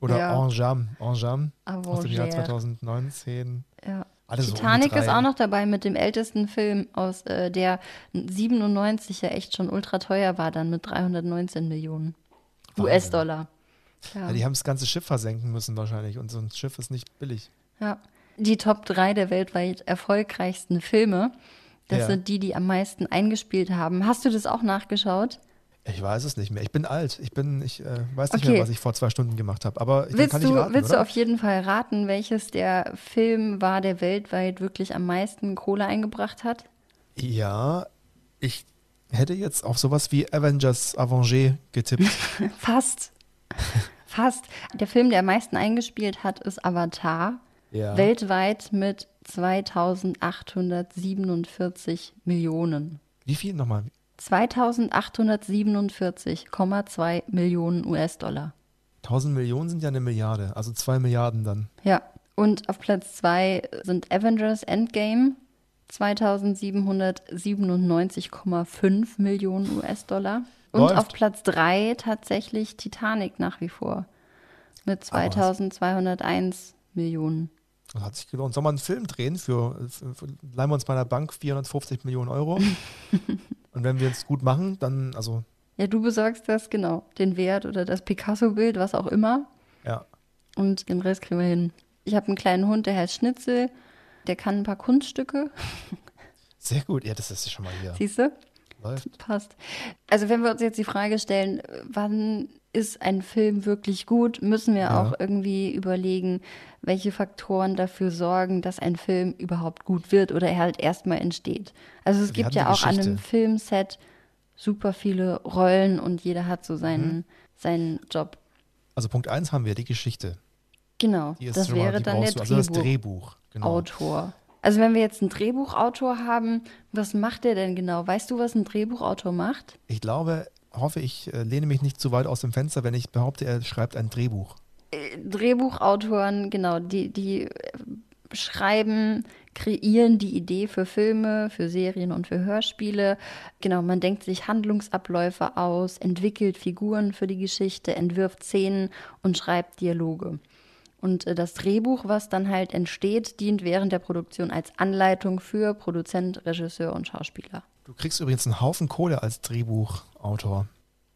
Oder Ja. Enjam. Enjam aus dem Jahr Avengers. 2019. Ja. Alle so die Titanic drei. ist auch noch dabei mit dem ältesten Film aus äh, der 97 ja echt schon ultra teuer war, dann mit 319 Millionen. US-Dollar. Ja. Ja, die haben das ganze Schiff versenken müssen wahrscheinlich. Und so ein Schiff ist nicht billig. Ja. Die Top 3 der weltweit erfolgreichsten Filme, das Ja. sind die, die am meisten eingespielt haben. Hast du das auch nachgeschaut? Ich weiß es nicht mehr. Ich bin alt. Ich bin, ich äh, weiß nicht Okay. mehr, was ich vor zwei Stunden gemacht habe. Aber ich Willst, kann ich du, raten, willst du oder? auf jeden Fall raten, welches der Film war, der weltweit wirklich am meisten Kohle eingebracht hat? Ja, ich hätte jetzt auf sowas wie Avengers Avengers getippt. <laughs> Fast. Fast. Der Film, der am meisten eingespielt hat, ist Avatar. ja. Weltweit mit 2847 Millionen. Wie viel nochmal? 2847,2 Millionen US-Dollar. 1000 Millionen sind ja eine Milliarde. Also zwei Milliarden dann. Ja. Und auf Platz 2 sind Avengers Endgame. 2797,5 Millionen US-Dollar. Und Läuft. auf Platz 3 tatsächlich Titanic nach wie vor. Mit Aber was? 2201 Millionen. Das hat sich gelohnt. Soll man einen Film drehen für, für, für leihen wir uns bei einer Bank 450 Millionen Euro? <laughs> Und wenn wir es gut machen, dann, also, Ja, du besorgst das, genau. Den Wert oder das Picasso-Bild, was auch immer. ja. Und den Rest kriegen wir hin. Ich habe einen kleinen Hund, der heißt Schnitzel. Der kann ein paar Kunststücke. Sehr gut. Ja, das ist schon mal hier. Siehst du? Läuft. Passt. Also wenn wir uns jetzt die Frage stellen, wann ist ein Film wirklich gut, müssen wir Ja. auch irgendwie überlegen, welche Faktoren dafür sorgen, dass ein Film überhaupt gut wird oder er halt erstmal entsteht. Also es Wir gibt ja auch an einem Geschichte. Filmset super viele Rollen und jeder hat so Mhm. seinen, seinen Job. Also Punkt 1 haben wir die Geschichte. Genau, Die das mal, wäre die dann der. Also das Drehbuch. Drehbuch. Genau. Autor. Also wenn wir jetzt einen Drehbuchautor haben, was macht der denn genau? Weißt du, was ein Drehbuchautor macht? Ich glaube, hoffe, ich äh, lehne mich nicht zu weit aus dem Fenster, wenn ich behaupte, er schreibt ein Drehbuch. Äh, Drehbuchautoren, genau, die, die äh, schreiben, kreieren die Idee für Filme, für Serien und für Hörspiele. Genau, man denkt sich Handlungsabläufe aus, entwickelt Figuren für die Geschichte, entwirft Szenen und schreibt Dialoge. Und das Drehbuch, was dann halt entsteht, dient während der Produktion als Anleitung für Produzent, Regisseur und Schauspieler. Du kriegst übrigens einen Haufen Kohle als Drehbuchautor.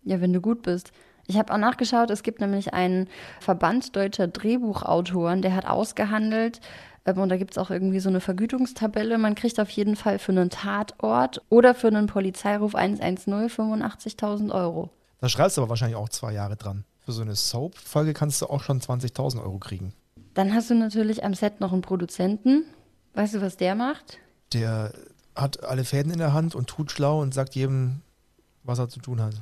Ja, wenn du gut bist. Ich habe auch nachgeschaut, es gibt nämlich einen Verband deutscher Drehbuchautoren, der hat ausgehandelt, ähm, und da gibt es auch irgendwie so eine Vergütungstabelle. Man kriegt auf jeden Fall für einen Tatort oder für einen Polizeiruf 110 85.000 Euro. Da schreibst du aber wahrscheinlich auch zwei Jahre dran. Für so eine Soap-Folge kannst du auch schon 20.000 Euro kriegen. Dann hast du natürlich am Set noch einen Produzenten. Weißt du, was der macht? Der hat alle Fäden in der Hand und tut schlau und sagt jedem, was er zu tun hat.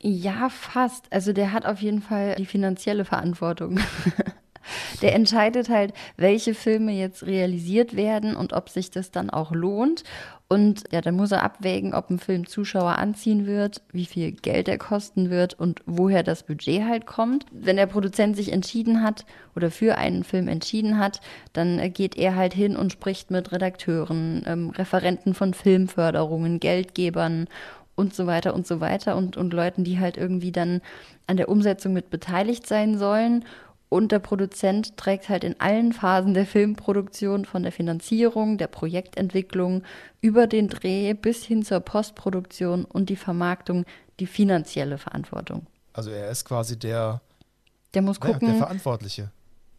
Ja, fast. Also der hat auf jeden Fall die finanzielle Verantwortung. <laughs> der entscheidet halt, welche Filme jetzt realisiert werden und ob sich das dann auch lohnt. Und ja, dann muss er abwägen, ob ein Film Zuschauer anziehen wird, wie viel Geld er kosten wird und woher das Budget halt kommt. Wenn der Produzent sich entschieden hat oder für einen Film entschieden hat, dann geht er halt hin und spricht mit Redakteuren, ähm, Referenten von Filmförderungen, Geldgebern und so weiter und so weiter und, und Leuten, die halt irgendwie dann an der Umsetzung mit beteiligt sein sollen. Und der Produzent trägt halt in allen Phasen der Filmproduktion von der Finanzierung, der Projektentwicklung über den Dreh bis hin zur Postproduktion und die Vermarktung die finanzielle Verantwortung. Also er ist quasi der, Der muss naja, der gucken, Verantwortliche.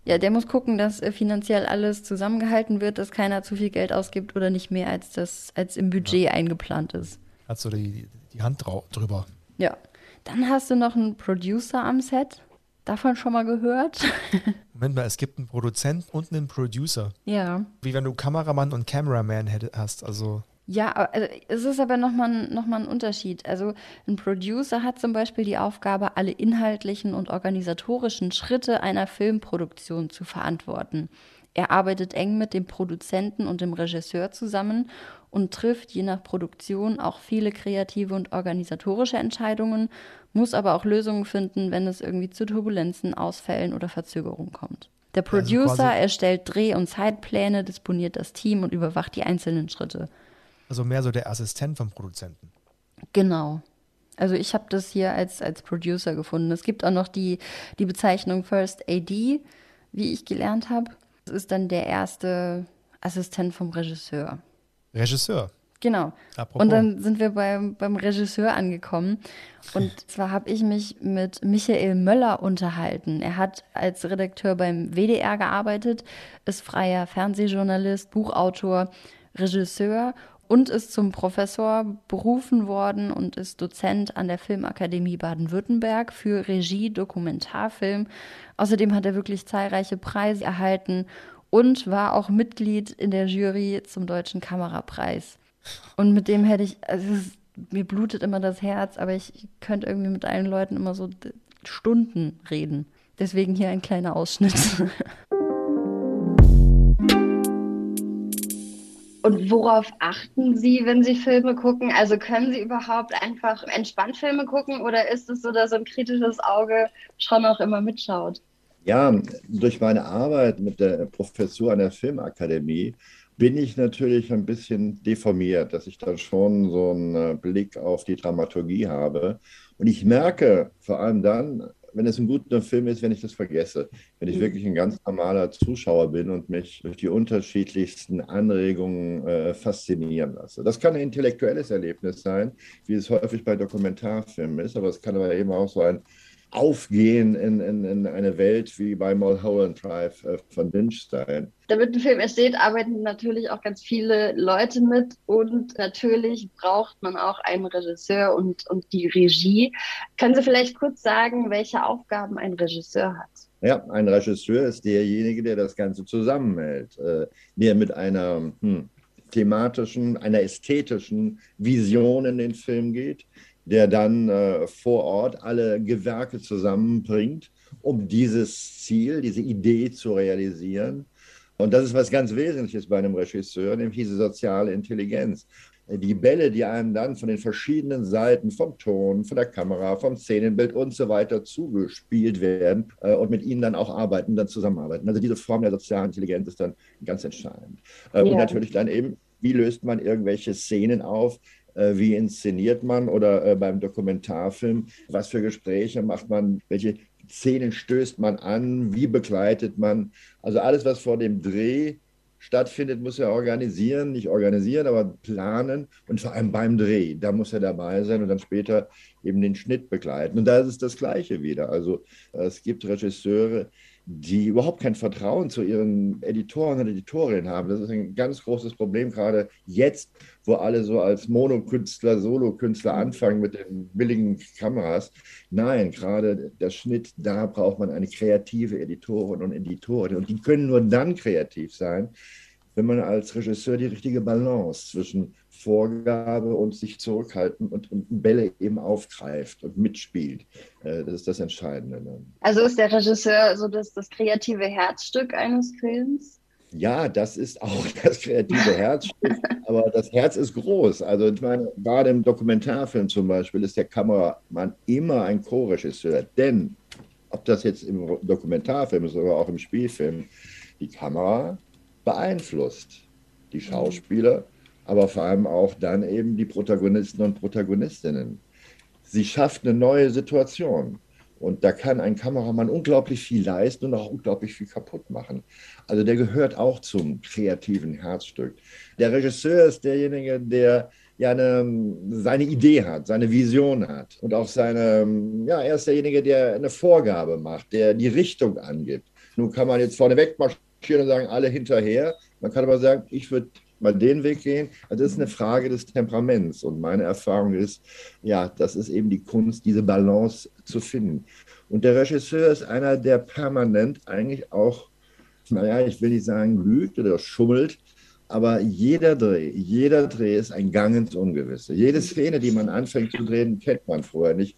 ja, der muss gucken, dass äh, finanziell alles zusammengehalten wird, dass keiner zu viel Geld ausgibt oder nicht mehr als das als im Budget eingeplant ist. Hat so die, die Hand drüber. Ja. Dann hast du noch einen Producer am Set. Davon schon mal gehört? <laughs> Moment mal, es gibt einen Produzent und einen Producer. ja. Wie wenn du Kameramann und Cameraman hätte, hast. Also Ja, also, es ist aber nochmal noch mal ein Unterschied. Also ein Producer hat zum Beispiel die Aufgabe, alle inhaltlichen und organisatorischen Schritte einer Filmproduktion zu verantworten. Er arbeitet eng mit dem Produzenten und dem Regisseur zusammen und trifft je nach Produktion auch viele kreative und organisatorische Entscheidungen, muss aber auch Lösungen finden, wenn es irgendwie zu Turbulenzen, Ausfällen oder Verzögerungen kommt. Der Also Producer quasi- erstellt Dreh- und Zeitpläne, disponiert das Team und überwacht die einzelnen Schritte. Also mehr so der Assistent vom Produzenten. Genau. Also ich habe das hier als, als Producer gefunden. Es gibt auch noch die, die Bezeichnung First AD, wie ich gelernt habe. Das ist dann der erste Assistent vom Regisseur. Regisseur. Genau. Apropos. Und dann sind wir beim, beim Regisseur angekommen. Und <laughs> zwar habe ich mich mit Michael Möller unterhalten. Er hat als Redakteur beim WDR gearbeitet, ist freier Fernsehjournalist, Buchautor, Regisseur und ist zum Professor berufen worden und ist Dozent an der Filmakademie Baden-Württemberg für Regie, Dokumentarfilm. Außerdem hat er wirklich zahlreiche Preise erhalten und war auch Mitglied in der Jury zum Deutschen Kamerapreis. Und mit dem hätte ich, also ist, mir blutet immer das Herz, aber ich, könnte irgendwie mit allen Leuten immer so Stunden reden. Deswegen hier ein kleiner Ausschnitt. Und worauf achten Sie, wenn Sie Filme gucken? Also können Sie überhaupt einfach entspannt Filme gucken oder ist es so, dass so ein kritisches Auge schon auch immer mitschaut? Ja, durch meine Arbeit mit der Professur an der Filmakademie bin ich natürlich ein bisschen deformiert, dass ich dann schon so einen äh, Blick auf die Dramaturgie habe. Und ich merke vor allem dann, wenn es ein guter Film ist, wenn ich das vergesse, wenn ich wirklich ein ganz normaler Zuschauer bin und mich durch die unterschiedlichsten Anregungen äh, faszinieren lasse. Das kann ein intellektuelles Erlebnis sein, wie es häufig bei Dokumentarfilmen ist, aber es kann aber eben auch so ein aufgehen in, in, in eine Welt wie bei Mulholland Drive äh, von Lynchstein. Damit ein Film entsteht, arbeiten natürlich auch ganz viele Leute mit und natürlich braucht man auch einen Regisseur und, und die Regie. Können Sie vielleicht kurz sagen, welche Aufgaben ein Regisseur hat? Ja, ein Regisseur ist derjenige, der das Ganze zusammenhält, äh, der mit einer hm, thematischen, einer ästhetischen Vision in den Film geht, der dann äh, vor Ort alle Gewerke zusammenbringt, um dieses Ziel, diese Idee zu realisieren. Und das ist was ganz Wesentliches bei einem Regisseur, nämlich diese soziale Intelligenz. Die Bälle, die einem dann von den verschiedenen Seiten, vom Ton, von der Kamera, vom Szenenbild und so weiter zugespielt werden äh, und mit ihnen dann auch arbeiten, dann zusammenarbeiten. Also diese Form der sozialen Intelligenz ist dann ganz entscheidend. Äh, ja. Und natürlich dann eben, wie löst man irgendwelche Szenen auf, wie inszeniert man oder äh, beim Dokumentarfilm, was für Gespräche macht man, welche Szenen stößt man an, wie begleitet man. Also alles, was vor dem Dreh stattfindet, muss er organisieren, nicht organisieren, aber planen und vor allem beim Dreh, da muss er dabei sein und dann später eben den Schnitt begleiten. Und da ist es das Gleiche wieder. Also es gibt Regisseure, die überhaupt kein Vertrauen zu ihren Editoren und Editorinnen haben. Das ist ein ganz großes Problem, gerade jetzt, wo alle so als Monokünstler, Solokünstler anfangen mit den billigen Kameras. Nein, gerade der Schnitt, da braucht man eine kreative Editorin und Editorin. Und die können nur dann kreativ sein, wenn man als Regisseur die richtige Balance zwischen Vorgabe und sich zurückhalten und, und Bälle eben aufgreift und mitspielt. Äh, das ist das Entscheidende. Ne? Also ist der Regisseur so das, das kreative Herzstück eines Films? Ja, das ist auch <laughs> das kreative Herzstück, aber das Herz ist groß. Also ich meine, gerade im Dokumentarfilm zum Beispiel ist der Kameramann immer ein Co-Regisseur, denn ob das jetzt im Dokumentarfilm ist oder auch im Spielfilm, die Kamera beeinflusst die Schauspieler aber vor allem auch dann eben die Protagonisten und Protagonistinnen. Sie schafft eine neue Situation. Und da kann ein Kameramann unglaublich viel leisten und auch unglaublich viel kaputt machen. Also der gehört auch zum kreativen Herzstück. Der Regisseur ist derjenige, der ja eine, seine Idee hat, seine Vision hat und auch seine, ja, er ist derjenige, der eine Vorgabe macht, der die Richtung angibt. Nun kann man jetzt vorneweg marschieren und sagen, alle hinterher. Man kann aber sagen, ich würde mal den Weg gehen. Also das ist eine Frage des Temperaments. Und meine Erfahrung ist, ja, das ist eben die Kunst, diese Balance zu finden. Und der Regisseur ist einer, der permanent eigentlich auch, naja, ich will nicht sagen lügt oder schummelt, aber jeder Dreh, jeder Dreh ist ein Gang ins Ungewisse. Jede Szene, die man anfängt zu drehen, kennt man vorher nicht.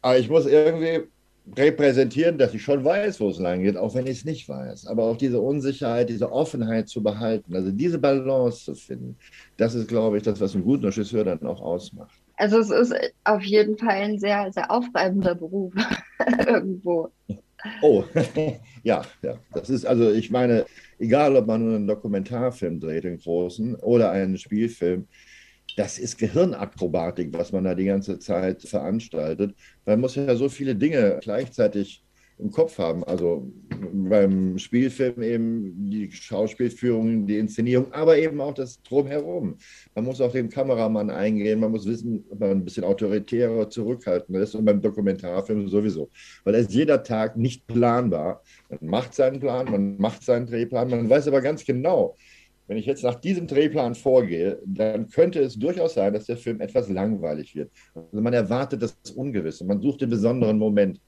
Aber ich muss irgendwie repräsentieren, dass ich schon weiß, wo es lang geht, auch wenn ich es nicht weiß. Aber auch diese Unsicherheit, diese Offenheit zu behalten, also diese Balance zu finden, das ist, glaube ich, das, was einen guten Regisseur dann auch ausmacht. Also es ist auf jeden Fall ein sehr, sehr aufreibender Beruf <laughs> irgendwo. Oh, <laughs> ja, ja. Das ist also, ich meine, egal ob man nur einen Dokumentarfilm dreht, einen großen, oder einen Spielfilm, das ist Gehirnakrobatik, was man da die ganze Zeit veranstaltet. Man muss ja so viele Dinge gleichzeitig im Kopf haben. Also beim Spielfilm eben die Schauspielführung, die Inszenierung, aber eben auch das Drumherum. Man muss auf den Kameramann eingehen, man muss wissen, ob man ein bisschen autoritärer zurückhaltender ist und beim Dokumentarfilm sowieso. Weil er ist jeder Tag nicht planbar. Man macht seinen Plan, man macht seinen Drehplan, man weiß aber ganz genau, wenn ich jetzt nach diesem Drehplan vorgehe, dann könnte es durchaus sein, dass der Film etwas langweilig wird. Also man erwartet das Ungewisse, man sucht den besonderen Moment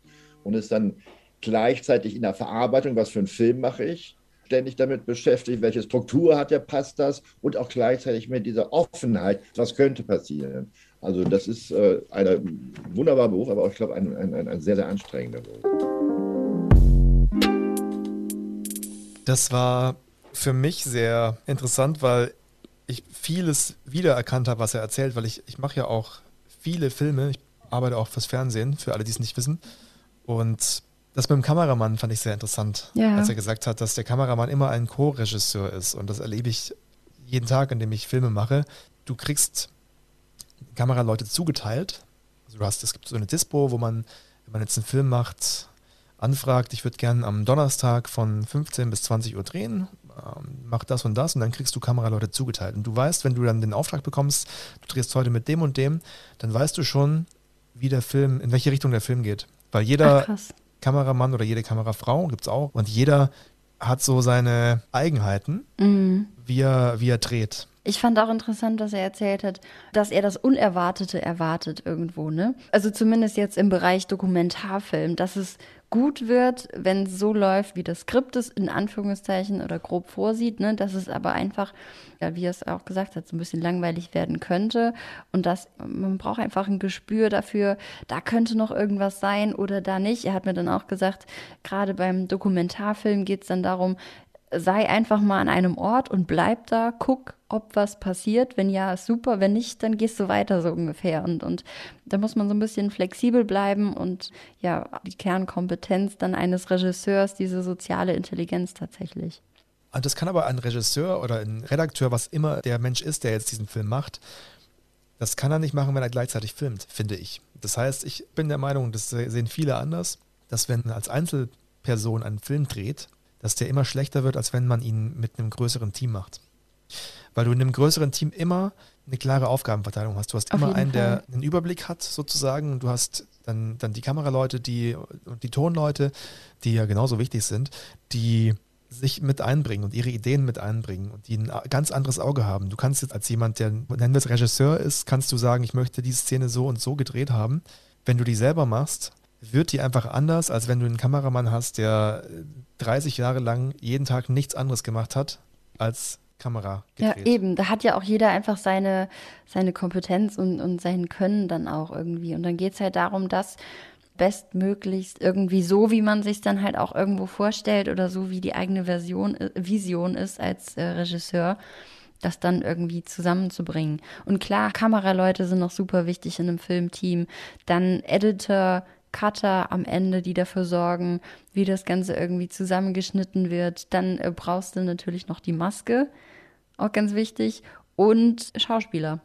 und ist dann gleichzeitig in der Verarbeitung, was für einen Film mache ich, ständig damit beschäftigt, welche Struktur hat er, passt das und auch gleichzeitig mit dieser Offenheit, was könnte passieren. Also das ist äh, ein wunderbarer Beruf, aber auch, ich glaube, ein, ein, ein sehr, sehr anstrengender Beruf. Das war für mich sehr interessant, weil ich vieles wiedererkannt habe, was er erzählt, weil ich, ich mache ja auch viele Filme, ich arbeite auch fürs Fernsehen, für alle, die es nicht wissen. Und das mit dem Kameramann fand ich sehr interessant, ja. als er gesagt hat, dass der Kameramann immer ein Co-Regisseur ist. Und das erlebe ich jeden Tag, in dem ich Filme mache. Du kriegst Kameraleute zugeteilt. Also du hast, es gibt so eine Dispo, wo man, wenn man jetzt einen Film macht, anfragt, ich würde gerne am Donnerstag von 15 bis 20 Uhr drehen, mach das und das und dann kriegst du Kameraleute zugeteilt. Und du weißt, wenn du dann den Auftrag bekommst, du drehst heute mit dem und dem, dann weißt du schon, wie der Film, in welche Richtung der Film geht Weil jeder Ach, Kameramann oder jede Kamerafrau gibt es auch und jeder hat so seine Eigenheiten, mhm. wie, er, wie er dreht. Ich fand auch interessant, dass er erzählt hat, dass er das Unerwartete erwartet irgendwo, ne? Also zumindest jetzt im Bereich Dokumentarfilm, dass es gut wird, wenn es so läuft, wie das Skript es in Anführungszeichen oder grob vorsieht, ne? dass es aber einfach, ja, wie er es auch gesagt hat, so ein bisschen langweilig werden könnte und dass man braucht einfach ein Gespür dafür, da könnte noch irgendwas sein oder da nicht. Er hat mir dann auch gesagt, gerade beim Dokumentarfilm geht es dann darum, sei einfach mal an einem Ort und bleib da, guck, ob was passiert. Wenn ja, ist super. Wenn nicht, dann gehst du weiter so ungefähr. Und, und da muss man so ein bisschen flexibel bleiben und ja, die Kernkompetenz dann eines Regisseurs, diese soziale Intelligenz tatsächlich. Und das kann aber ein Regisseur oder ein Redakteur, was immer der Mensch ist, der jetzt diesen Film macht, das kann er nicht machen, wenn er gleichzeitig filmt, finde ich. Das heißt, ich bin der Meinung, das sehen viele anders, dass wenn als Einzelperson einen Film dreht, dass der immer schlechter wird, als wenn man ihn mit einem größeren Team macht. Weil du in einem größeren Team immer eine klare Aufgabenverteilung hast. Du hast Auf immer einen, Fall. der einen Überblick hat, sozusagen. Du hast dann, dann die Kameraleute, die und die Tonleute, die ja genauso wichtig sind, die sich mit einbringen und ihre Ideen mit einbringen und die ein ganz anderes Auge haben. Du kannst jetzt als jemand, der nennen wir es Regisseur ist, kannst du sagen, ich möchte diese Szene so und so gedreht haben. Wenn du die selber machst, wird die einfach anders, als wenn du einen Kameramann hast, der 30 Jahre lang jeden Tag nichts anderes gemacht hat als Kamera gedreht. Ja, eben. Da hat ja auch jeder einfach seine, seine Kompetenz und, und sein Können dann auch irgendwie. Und dann geht es halt darum, dass bestmöglichst irgendwie so, wie man sich dann halt auch irgendwo vorstellt oder so, wie die eigene Version, äh, Vision ist als äh, Regisseur, das dann irgendwie zusammenzubringen. Und klar, Kameraleute sind noch super wichtig in einem Filmteam. Dann Editor, Cutter am Ende, die dafür sorgen, wie das Ganze irgendwie zusammengeschnitten wird. Dann äh, brauchst du natürlich noch die Maske, auch ganz wichtig, und Schauspieler.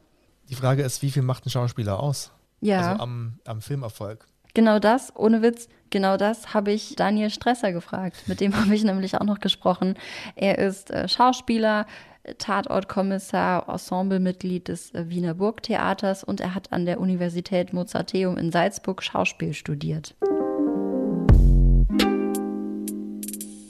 Die Frage ist, wie viel macht ein Schauspieler aus? Ja. Also am, am Filmerfolg. Genau das, ohne Witz, genau das habe ich Daniel Stresser gefragt. Mit dem <laughs> habe ich nämlich auch noch gesprochen. Er ist äh, Schauspieler, Tatortkommissar, Ensemblemitglied des äh, Wiener Burgtheaters und er hat an der Universität Mozarteum in Salzburg Schauspiel studiert.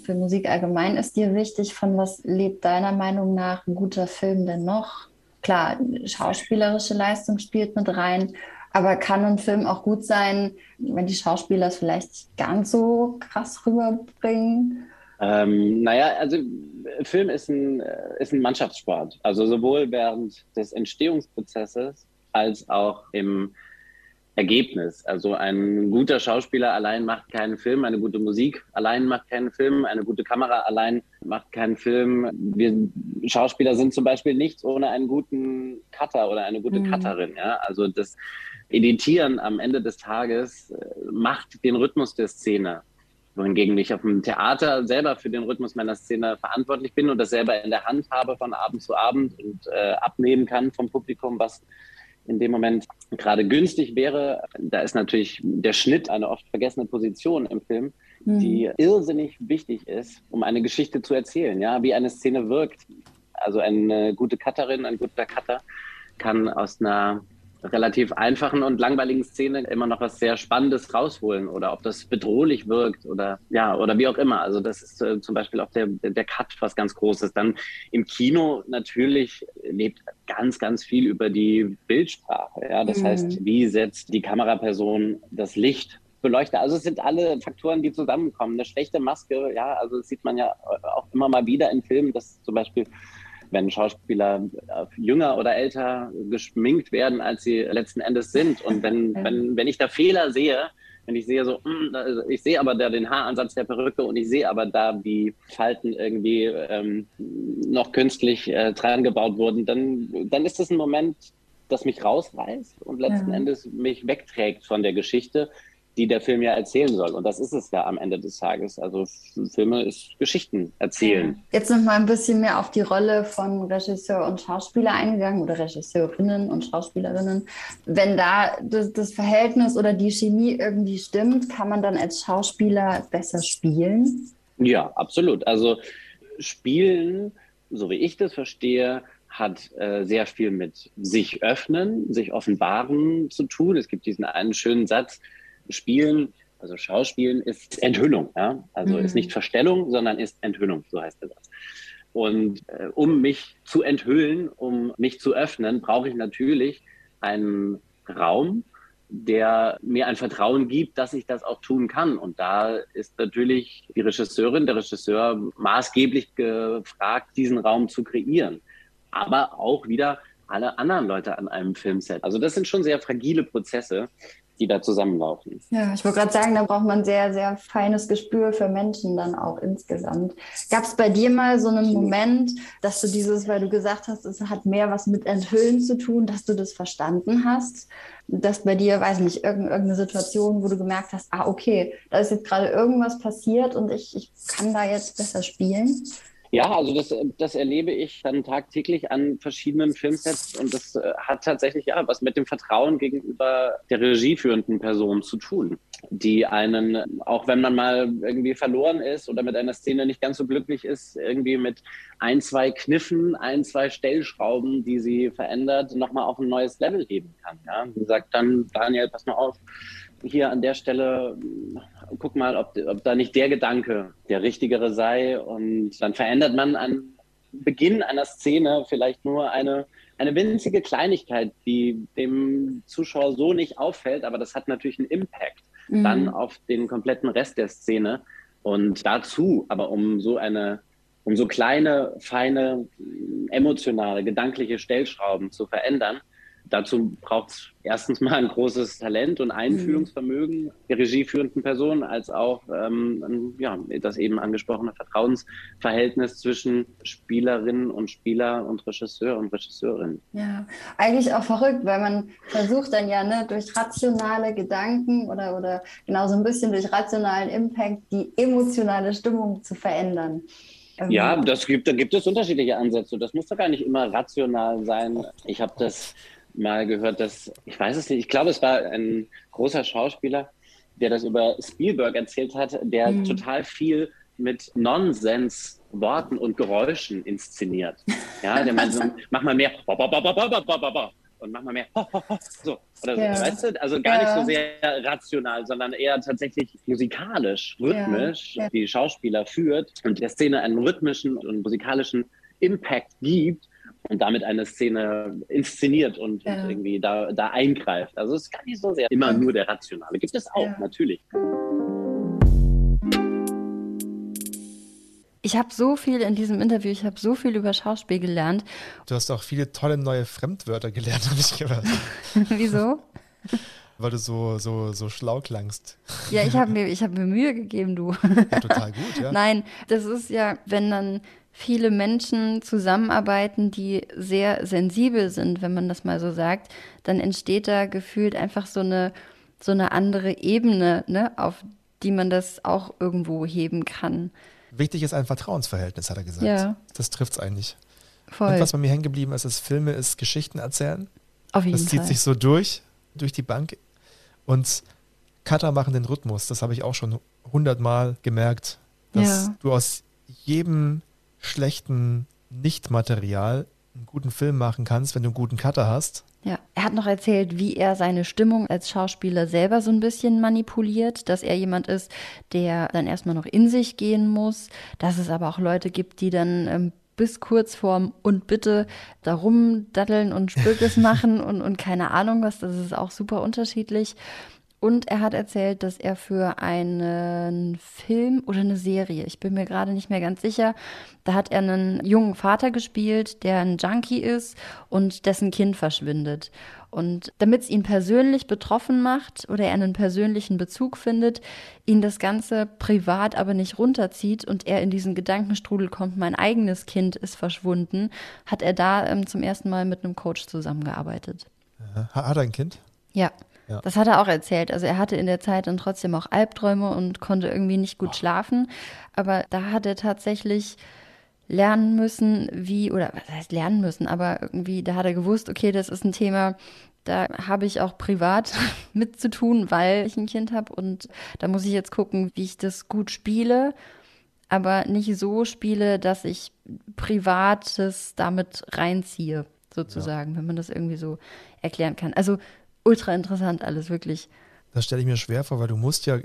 Für Musik allgemein ist dir wichtig, von was lebt deiner Meinung nach ein guter Film denn noch? Klar, schauspielerische Leistung spielt mit rein, aber kann ein Film auch gut sein, wenn die Schauspieler es vielleicht ganz so krass rüberbringen? Ähm, naja, also Film ist ein, äh, ist ein Mannschaftssport. Also sowohl während des Entstehungsprozesses als auch im Ergebnis. Also ein guter Schauspieler allein macht keinen Film, eine gute Musik allein macht keinen Film, eine gute Kamera allein macht keinen Film. Wir Schauspieler sind zum Beispiel nichts ohne einen guten Cutter oder eine gute mhm. Cutterin. Ja? Also das Editieren am Ende des Tages äh, macht den Rhythmus der Szene wohingegen ich auf dem Theater selber für den Rhythmus meiner Szene verantwortlich bin und das selber in der Hand habe von Abend zu Abend und äh, abnehmen kann vom Publikum, was in dem Moment gerade günstig wäre. Da ist natürlich der Schnitt eine oft vergessene Position im Film, mhm. die irrsinnig wichtig ist, um eine Geschichte zu erzählen, ja, wie eine Szene wirkt. Also eine gute Cutterin, ein guter Cutter kann aus einer relativ einfachen und langweiligen Szene immer noch was sehr Spannendes rausholen oder ob das bedrohlich wirkt oder ja, oder wie auch immer. Also das ist äh, zum Beispiel auch der, der Cut was ganz Großes. Dann im Kino natürlich lebt ganz, ganz viel über die Bildsprache. Ja? Das mhm. heißt, wie setzt die Kameraperson das Licht beleuchte. Also es sind alle Faktoren, die zusammenkommen. Eine schlechte Maske, ja, also das sieht man ja auch immer mal wieder in Filmen, dass zum Beispiel wenn Schauspieler äh, jünger oder älter geschminkt werden, als sie letzten Endes sind. Und wenn, <laughs> wenn, wenn ich da Fehler sehe, wenn ich sehe so, hm, ich sehe aber da den Haaransatz der Perücke und ich sehe aber da, wie Falten irgendwie ähm, noch künstlich äh, dran gebaut wurden, dann, dann ist das ein Moment, das mich rausreißt und letzten ja. Endes mich wegträgt von der Geschichte die der Film ja erzählen soll. Und das ist es ja am Ende des Tages. Also Filme ist Geschichten erzählen. Jetzt noch mal ein bisschen mehr auf die Rolle von Regisseur und Schauspieler eingegangen oder Regisseurinnen und Schauspielerinnen. Wenn da das, das Verhältnis oder die Chemie irgendwie stimmt, kann man dann als Schauspieler besser spielen? Ja, absolut. Also Spielen, so wie ich das verstehe, hat äh, sehr viel mit sich öffnen, sich offenbaren zu tun. Es gibt diesen einen schönen Satz, Spielen Also Schauspielen ist Enthüllung, ja? also mhm. ist nicht Verstellung, sondern ist Enthüllung, so heißt der Satz. Und äh, um mich zu enthüllen, um mich zu öffnen, brauche ich natürlich einen Raum, der mir ein Vertrauen gibt, dass ich das auch tun kann. Und da ist natürlich die Regisseurin, der Regisseur maßgeblich gefragt, diesen Raum zu kreieren. Aber auch wieder alle anderen Leute an einem Filmset. Also das sind schon sehr fragile Prozesse, die da zusammenlaufen. Ja, ich wollte gerade sagen, da braucht man sehr, sehr feines Gespür für Menschen dann auch insgesamt. Gab es bei dir mal so einen Moment, dass du dieses, weil du gesagt hast, es hat mehr was mit Enthüllen zu tun, dass du das verstanden hast? Dass bei dir, weiß nicht, irgendeine Situation, wo du gemerkt hast, ah, okay, da ist jetzt gerade irgendwas passiert und ich, ich kann da jetzt besser spielen? Ja, also das, das erlebe ich dann tagtäglich an verschiedenen Filmsets und das äh, hat tatsächlich ja was mit dem Vertrauen gegenüber der regieführenden Person zu tun, die einen, auch wenn man mal irgendwie verloren ist oder mit einer Szene nicht ganz so glücklich ist, irgendwie mit ein, zwei Kniffen, ein, zwei Stellschrauben, die sie verändert, nochmal auf ein neues Level heben kann. Ja, sie sagt dann, Daniel, pass mal auf, hier an der Stelle, guck mal, ob, ob da nicht der Gedanke der richtigere sei. Und dann verändert man an Beginn einer Szene vielleicht nur eine, eine winzige Kleinigkeit, die dem Zuschauer so nicht auffällt, aber das hat natürlich einen Impact mhm. dann auf den kompletten Rest der Szene. Und dazu, aber um so eine, um so kleine, feine, emotionale, gedankliche Stellschrauben zu verändern, Dazu braucht es erstens mal ein großes Talent und Einfühlungsvermögen der regieführenden Person, als auch ähm, ja, das eben angesprochene Vertrauensverhältnis zwischen Spielerinnen und Spieler und Regisseur und Regisseurin. Ja, eigentlich auch verrückt, weil man versucht dann ja ne, durch rationale Gedanken oder, oder genau so ein bisschen durch rationalen Impact die emotionale Stimmung zu verändern. Ja, das gibt, da gibt es unterschiedliche Ansätze. Das muss doch gar nicht immer rational sein. Ich habe das mal gehört, dass, ich weiß es nicht, ich glaube, es war ein großer Schauspieler, der das über Spielberg erzählt hat, der mhm. total viel mit Nonsens Worten und Geräuschen inszeniert. Ja, der meint so, <laughs> mach mal mehr und mach mal mehr so oder so, ja. weißt du? Also gar ja. nicht so sehr rational, sondern eher tatsächlich musikalisch, rhythmisch ja. die Schauspieler führt und der Szene einen rhythmischen und musikalischen Impact gibt und damit eine Szene inszeniert und, ja. und irgendwie da, da eingreift. Also es ist gar nicht so sehr immer nur der Rationale. Gibt es auch, ja. natürlich. Ich habe so viel in diesem Interview, ich habe so viel über Schauspiel gelernt. Du hast auch viele tolle neue Fremdwörter gelernt, <laughs> habe ich gehört. <laughs> Wieso? <laughs> Weil du so, so, so schlau klangst. Ja, ich habe mir, hab mir Mühe gegeben, du. Ja, total gut, ja. <laughs> Nein, das ist ja, wenn dann viele Menschen zusammenarbeiten, die sehr sensibel sind, wenn man das mal so sagt, dann entsteht da gefühlt einfach so eine, so eine andere Ebene, ne, auf die man das auch irgendwo heben kann. Wichtig ist ein Vertrauensverhältnis, hat er gesagt. Ja. Das trifft es eigentlich. Voll. Und was bei mir hängen geblieben ist, ist Filme, ist Geschichten erzählen. Auf jeden das zieht Fall. sich so durch, durch die Bank. Und Cutter machen den Rhythmus. Das habe ich auch schon hundertmal gemerkt, dass Ja. du aus jedem schlechten Nichtmaterial einen guten Film machen kannst, wenn du einen guten Cutter hast. Ja, er hat noch erzählt, wie er seine Stimmung als Schauspieler selber so ein bisschen manipuliert, dass er jemand ist, der dann erstmal noch in sich gehen muss, dass es aber auch Leute gibt, die dann ähm, bis kurz vorm und bitte darum daddeln und Spökes <laughs> machen und, und keine Ahnung was, das ist auch super unterschiedlich. Und er hat erzählt, dass er für einen Film oder eine Serie, ich bin mir gerade nicht mehr ganz sicher, da hat er einen jungen Vater gespielt, der ein Junkie ist und dessen Kind verschwindet. Und damit es ihn persönlich betroffen macht oder er einen persönlichen Bezug findet, ihn das Ganze privat aber nicht runterzieht und er in diesen Gedankenstrudel kommt, mein eigenes Kind ist verschwunden, hat er da ähm, zum ersten Mal mit einem Coach zusammengearbeitet. Äh, Hat er ein Kind? Ja. Ja. Das hat er auch erzählt. Also er hatte in der Zeit dann trotzdem auch Albträume und konnte irgendwie nicht gut schlafen. Aber da hat er tatsächlich lernen müssen, wie, oder was heißt lernen müssen, aber irgendwie, da hat er gewusst, okay, das ist ein Thema, da habe ich auch privat <laughs> mit zu tun, weil ich ein Kind habe und da muss ich jetzt gucken, wie ich das gut spiele, aber nicht so spiele, dass ich Privates damit reinziehe, sozusagen, wenn man das irgendwie so erklären kann. Also ultra interessant alles, wirklich. Das stelle ich mir schwer vor, weil du musst ja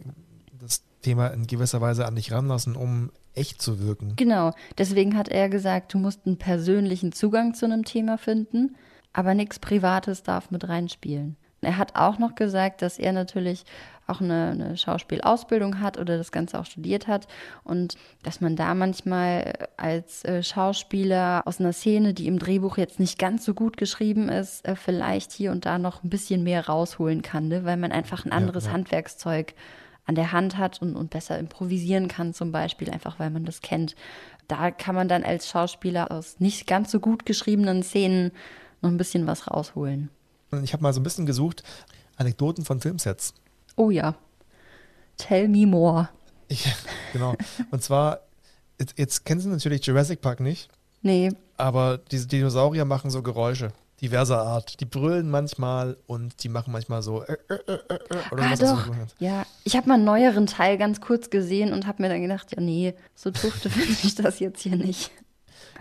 das Thema in gewisser Weise an dich ranlassen, um echt zu wirken. Genau, deswegen hat er gesagt, du musst einen persönlichen Zugang zu einem Thema finden, aber nichts Privates darf mit reinspielen. Er hat auch noch gesagt, dass er natürlich auch eine, eine, Schauspielausbildung hat oder das Ganze auch studiert hat und dass man da manchmal als äh, Schauspieler aus einer Szene, die im Drehbuch jetzt nicht ganz so gut geschrieben ist, äh, vielleicht hier und da noch ein bisschen mehr rausholen kann, ne? weil man einfach ein anderes ja, ja. Handwerkszeug an der Hand hat und, und besser improvisieren kann zum Beispiel, einfach weil man das kennt. Da kann man dann als Schauspieler aus nicht ganz so gut geschriebenen Szenen noch ein bisschen was rausholen. Ich habe mal so ein bisschen gesucht, Anekdoten von Filmsets. Oh ja. Tell me more. Ich, genau. Und zwar, jetzt, jetzt kennen Sie natürlich Jurassic Park nicht. Nee. Aber diese Dinosaurier machen so Geräusche diverser Art. Die brüllen manchmal und die machen manchmal so. Äh, äh, äh, äh, oder ah, doch. So ja, ich habe mal einen neueren Teil ganz kurz gesehen und habe mir dann gedacht, ja, nee, so tufte finde <laughs> ich das jetzt hier nicht.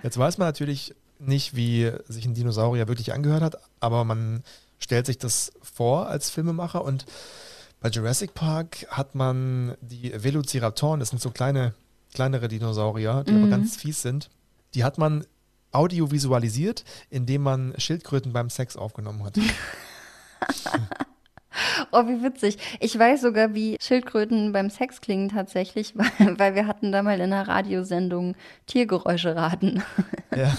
Jetzt weiß man natürlich nicht, wie sich ein Dinosaurier wirklich angehört hat, aber man stellt sich das vor als Filmemacher und bei Jurassic Park hat man die Velociraptoren, das sind so kleine, kleinere Dinosaurier, die mhm. aber ganz fies sind. Die hat man audiovisualisiert, indem man Schildkröten beim Sex aufgenommen hat. <laughs> Oh, wie witzig. Ich weiß sogar, wie Schildkröten beim Sex klingen tatsächlich, <laughs> weil, weil wir hatten da mal in einer Radiosendung Tiergeräusche raten. Ja. <laughs>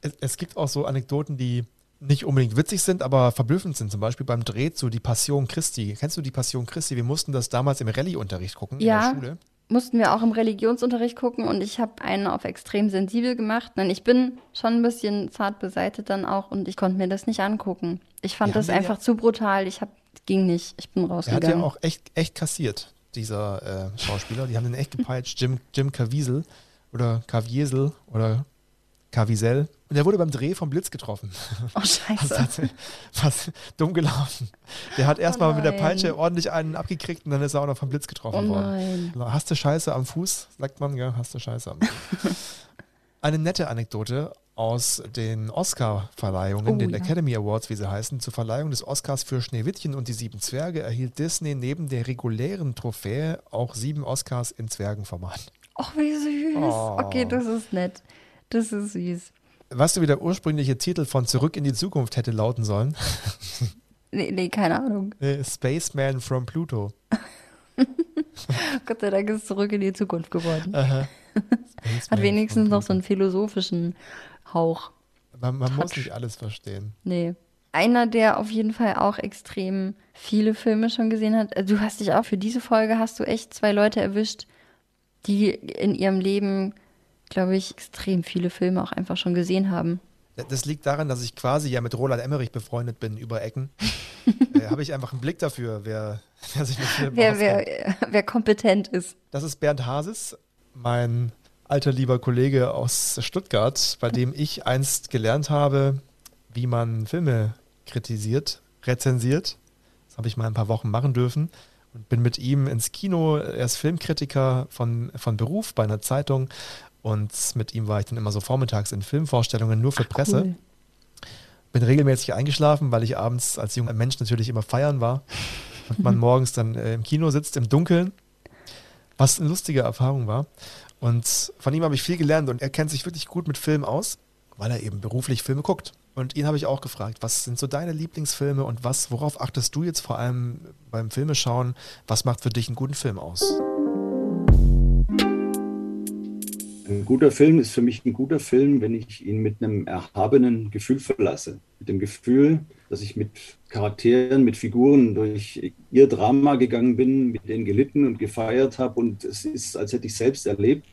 es, es, gibt auch so Anekdoten, die nicht unbedingt witzig sind, aber verblüffend sind. Zum Beispiel beim Dreh zu Die Passion Christi. Kennst du die Passion Christi? Wir mussten das damals im Rallye-Unterricht gucken ja. in der Schule mussten wir auch im Religionsunterricht gucken und ich habe einen auf extrem sensibel gemacht. Denn ich bin schon ein bisschen zart beseitet dann auch und ich konnte mir das nicht angucken. Ich fand das einfach ja, zu brutal. Ich hab, ging nicht. Ich bin rausgegangen. Er hat ja auch echt, echt kassiert, dieser äh, Schauspieler. Die haben den echt gepeitscht. Jim, Jim Caviezel oder Caviezel oder Caviezel. Und er wurde beim Dreh vom Blitz getroffen. Oh, scheiße. <laughs> Fast dumm gelaufen. Der hat erstmal oh mit der Peitsche ordentlich einen abgekriegt und dann ist er auch noch vom Blitz getroffen oh worden. Hast du Scheiße am Fuß, sagt man, ja, hast du Scheiße am Fuß. <laughs> Eine nette Anekdote aus den Oscar-Verleihungen, oh, den ja. Academy Awards, wie sie heißen. Zur Verleihung des Oscars für Schneewittchen und die sieben Zwerge erhielt Disney neben der regulären Trophäe auch sieben Oscars in Zwergenformat. Ach, wie süß. Oh. Okay, das ist nett. Das ist süß. Weißt du, wie der ursprüngliche Titel von Zurück in die Zukunft hätte lauten sollen? <laughs> Nee, nee keine Ahnung. Spaceman from Pluto. <laughs> Gott sei Dank ist es zurück in die Zukunft geworden. <laughs> Hat wenigstens noch so einen philosophischen Hauch. Man, man muss nicht alles verstehen. Nee. Einer, der auf jeden Fall auch extrem viele Filme schon gesehen hat. Du hast dich auch für diese Folge hast du echt zwei Leute erwischt, die in ihrem Leben glaube ich, extrem viele Filme auch einfach schon gesehen haben. Das liegt daran, dass ich quasi ja mit Roland Emmerich befreundet bin über Ecken. <laughs> äh, Habe ich einfach einen Blick dafür, wer, <laughs> wer sich mit Filmen wer, wer, wer kompetent ist. Das ist Bernd Hasis, mein alter lieber Kollege aus Stuttgart, bei dem ich einst gelernt habe, wie man Filme kritisiert, rezensiert. Das habe ich mal ein paar Wochen machen dürfen und bin mit ihm ins Kino. Er ist Filmkritiker von, von Beruf bei einer Zeitung und mit ihm war ich dann immer so vormittags in Filmvorstellungen nur für Ach, Presse. Cool. Bin regelmäßig eingeschlafen, weil ich abends als junger Mensch natürlich immer feiern war. Und man <laughs> morgens dann äh, im Kino sitzt im Dunkeln, was eine lustige Erfahrung war. Und von ihm habe ich viel gelernt und er kennt sich wirklich gut mit Filmen aus, weil er eben beruflich Filme guckt. Und ihn habe ich auch gefragt, was sind so deine Lieblingsfilme und was, worauf achtest du jetzt vor allem beim Filmeschauen? Was macht für dich einen guten Film aus? Ein guter Film ist für mich ein guter Film, wenn ich ihn mit einem erhabenen Gefühl verlasse. Mit dem Gefühl, dass ich mit Charakteren, mit Figuren durch ihr Drama gegangen bin, mit denen gelitten und gefeiert habe und es ist, als hätte ich selbst erlebt.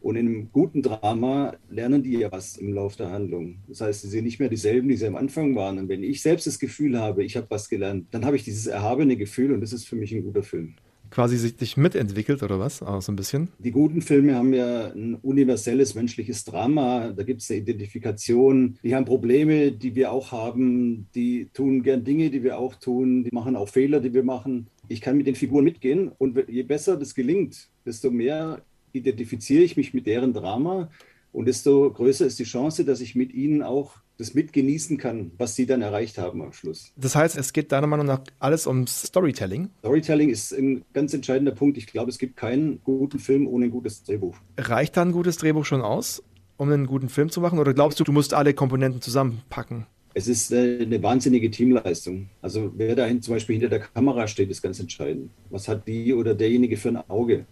Und in einem guten Drama lernen die ja was im Laufe der Handlung. Das heißt, sie sind nicht mehr dieselben, die sie am Anfang waren. Und wenn ich selbst das Gefühl habe, ich habe was gelernt, dann habe ich dieses erhabene Gefühl und das ist für mich ein guter Film quasi sich mitentwickelt oder was? Auch so ein bisschen? Die guten Filme haben ja ein universelles menschliches Drama. Da gibt es eine Identifikation. Die haben Probleme, die wir auch haben. Die tun gern Dinge, die wir auch tun. Die machen auch Fehler, die wir machen. Ich kann mit den Figuren mitgehen und je besser das gelingt, desto mehr identifiziere ich mich mit deren Drama Und desto größer ist die Chance, dass ich mit ihnen auch das mitgenießen kann, was sie dann erreicht haben am Schluss. Das heißt, es geht deiner Meinung nach alles ums Storytelling? Storytelling ist ein ganz entscheidender Punkt. Ich glaube, es gibt keinen guten Film ohne ein gutes Drehbuch. Reicht da ein gutes Drehbuch schon aus, um einen guten Film zu machen? Oder glaubst du, du musst alle Komponenten zusammenpacken? Es ist eine, eine wahnsinnige Teamleistung. Also wer da zum Beispiel hinter der Kamera steht, ist ganz entscheidend. Was hat die oder derjenige für ein Auge?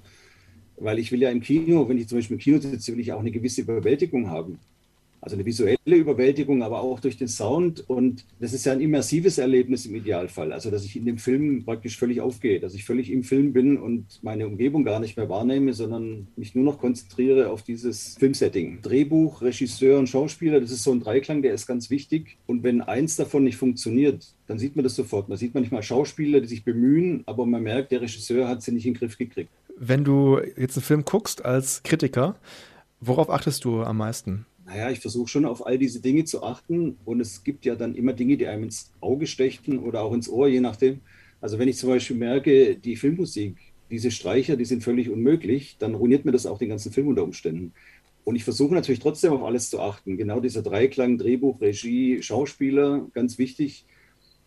Weil ich will ja im Kino, wenn ich zum Beispiel im Kino sitze, will ich auch eine gewisse Überwältigung haben. Also eine visuelle Überwältigung, aber auch durch den Sound. Und das ist ja ein immersives Erlebnis im Idealfall. Also, dass ich in dem Film praktisch völlig aufgehe, dass ich völlig im Film bin und meine Umgebung gar nicht mehr wahrnehme, sondern mich nur noch konzentriere auf dieses Filmsetting. Drehbuch, Regisseur und Schauspieler, das ist so ein Dreiklang, der ist ganz wichtig. Und wenn eins davon nicht funktioniert, dann sieht man das sofort. Man sieht manchmal Schauspieler, die sich bemühen, aber man merkt, der Regisseur hat sie nicht in den Griff gekriegt. Wenn du jetzt einen Film guckst als Kritiker, worauf achtest du am meisten? Naja, ich versuche schon auf all diese Dinge zu achten und es gibt ja dann immer Dinge, die einem ins Auge stechen oder auch ins Ohr, je nachdem. Also wenn ich zum Beispiel merke, die Filmmusik, diese Streicher, die sind völlig unmöglich, dann ruiniert mir das auch den ganzen Film unter Umständen. Und ich versuche natürlich trotzdem auf alles zu achten. Genau dieser Dreiklang, Drehbuch, Regie, Schauspieler, ganz wichtig.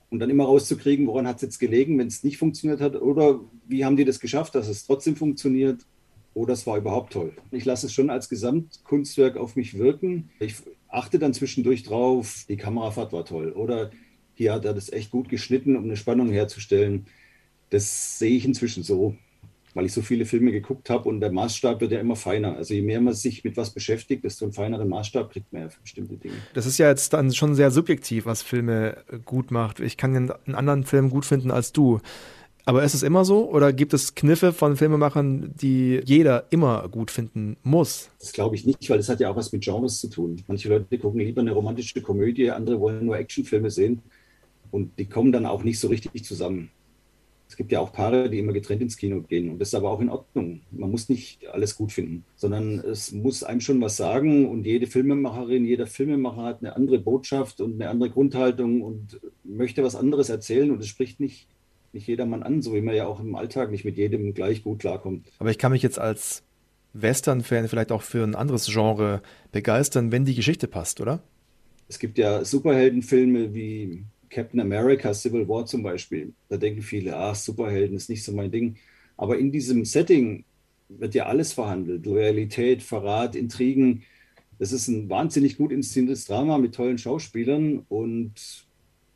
Und dann immer rauszukriegen, woran hat es jetzt gelegen, wenn es nicht funktioniert hat oder wie haben die das geschafft, dass es trotzdem funktioniert oh, das war überhaupt toll. Ich lasse es schon als Gesamtkunstwerk auf mich wirken. Ich achte dann zwischendurch drauf, die Kamerafahrt war toll oder hier hat er das echt gut geschnitten, um eine Spannung herzustellen. Das sehe ich inzwischen so, weil ich so viele Filme geguckt habe und der Maßstab wird ja immer feiner. Also je mehr man sich mit was beschäftigt, desto einen feineren Maßstab kriegt man ja für bestimmte Dinge. Das ist ja jetzt dann schon sehr subjektiv, was Filme gut macht. Ich kann einen anderen Film gut finden als du. Aber ist es immer so oder gibt es Kniffe von Filmemachern, die jeder immer gut finden muss? Das glaube ich nicht, weil das hat ja auch was mit Genres zu tun. Manche Leute gucken lieber eine romantische Komödie, andere wollen nur Actionfilme sehen und die kommen dann auch nicht so richtig zusammen. Es gibt ja auch Paare, die immer getrennt ins Kino gehen und das ist aber auch in Ordnung. Man muss nicht alles gut finden, sondern es muss einem schon was sagen und jede Filmemacherin, jeder Filmemacher hat eine andere Botschaft und eine andere Grundhaltung und möchte was anderes erzählen und es spricht nicht nicht jedermann an, so wie man ja auch im Alltag nicht mit jedem gleich gut klarkommt. Aber ich kann mich jetzt als Western-Fan vielleicht auch für ein anderes Genre begeistern, wenn die Geschichte passt, oder? Es gibt ja Superheldenfilme wie Captain America, Civil War zum Beispiel. Da denken viele, ach, Superhelden ist nicht so mein Ding. Aber in diesem Setting wird ja alles verhandelt. Loyalität, Verrat, Intrigen. Das ist ein wahnsinnig gut inszeniertes Drama mit tollen Schauspielern und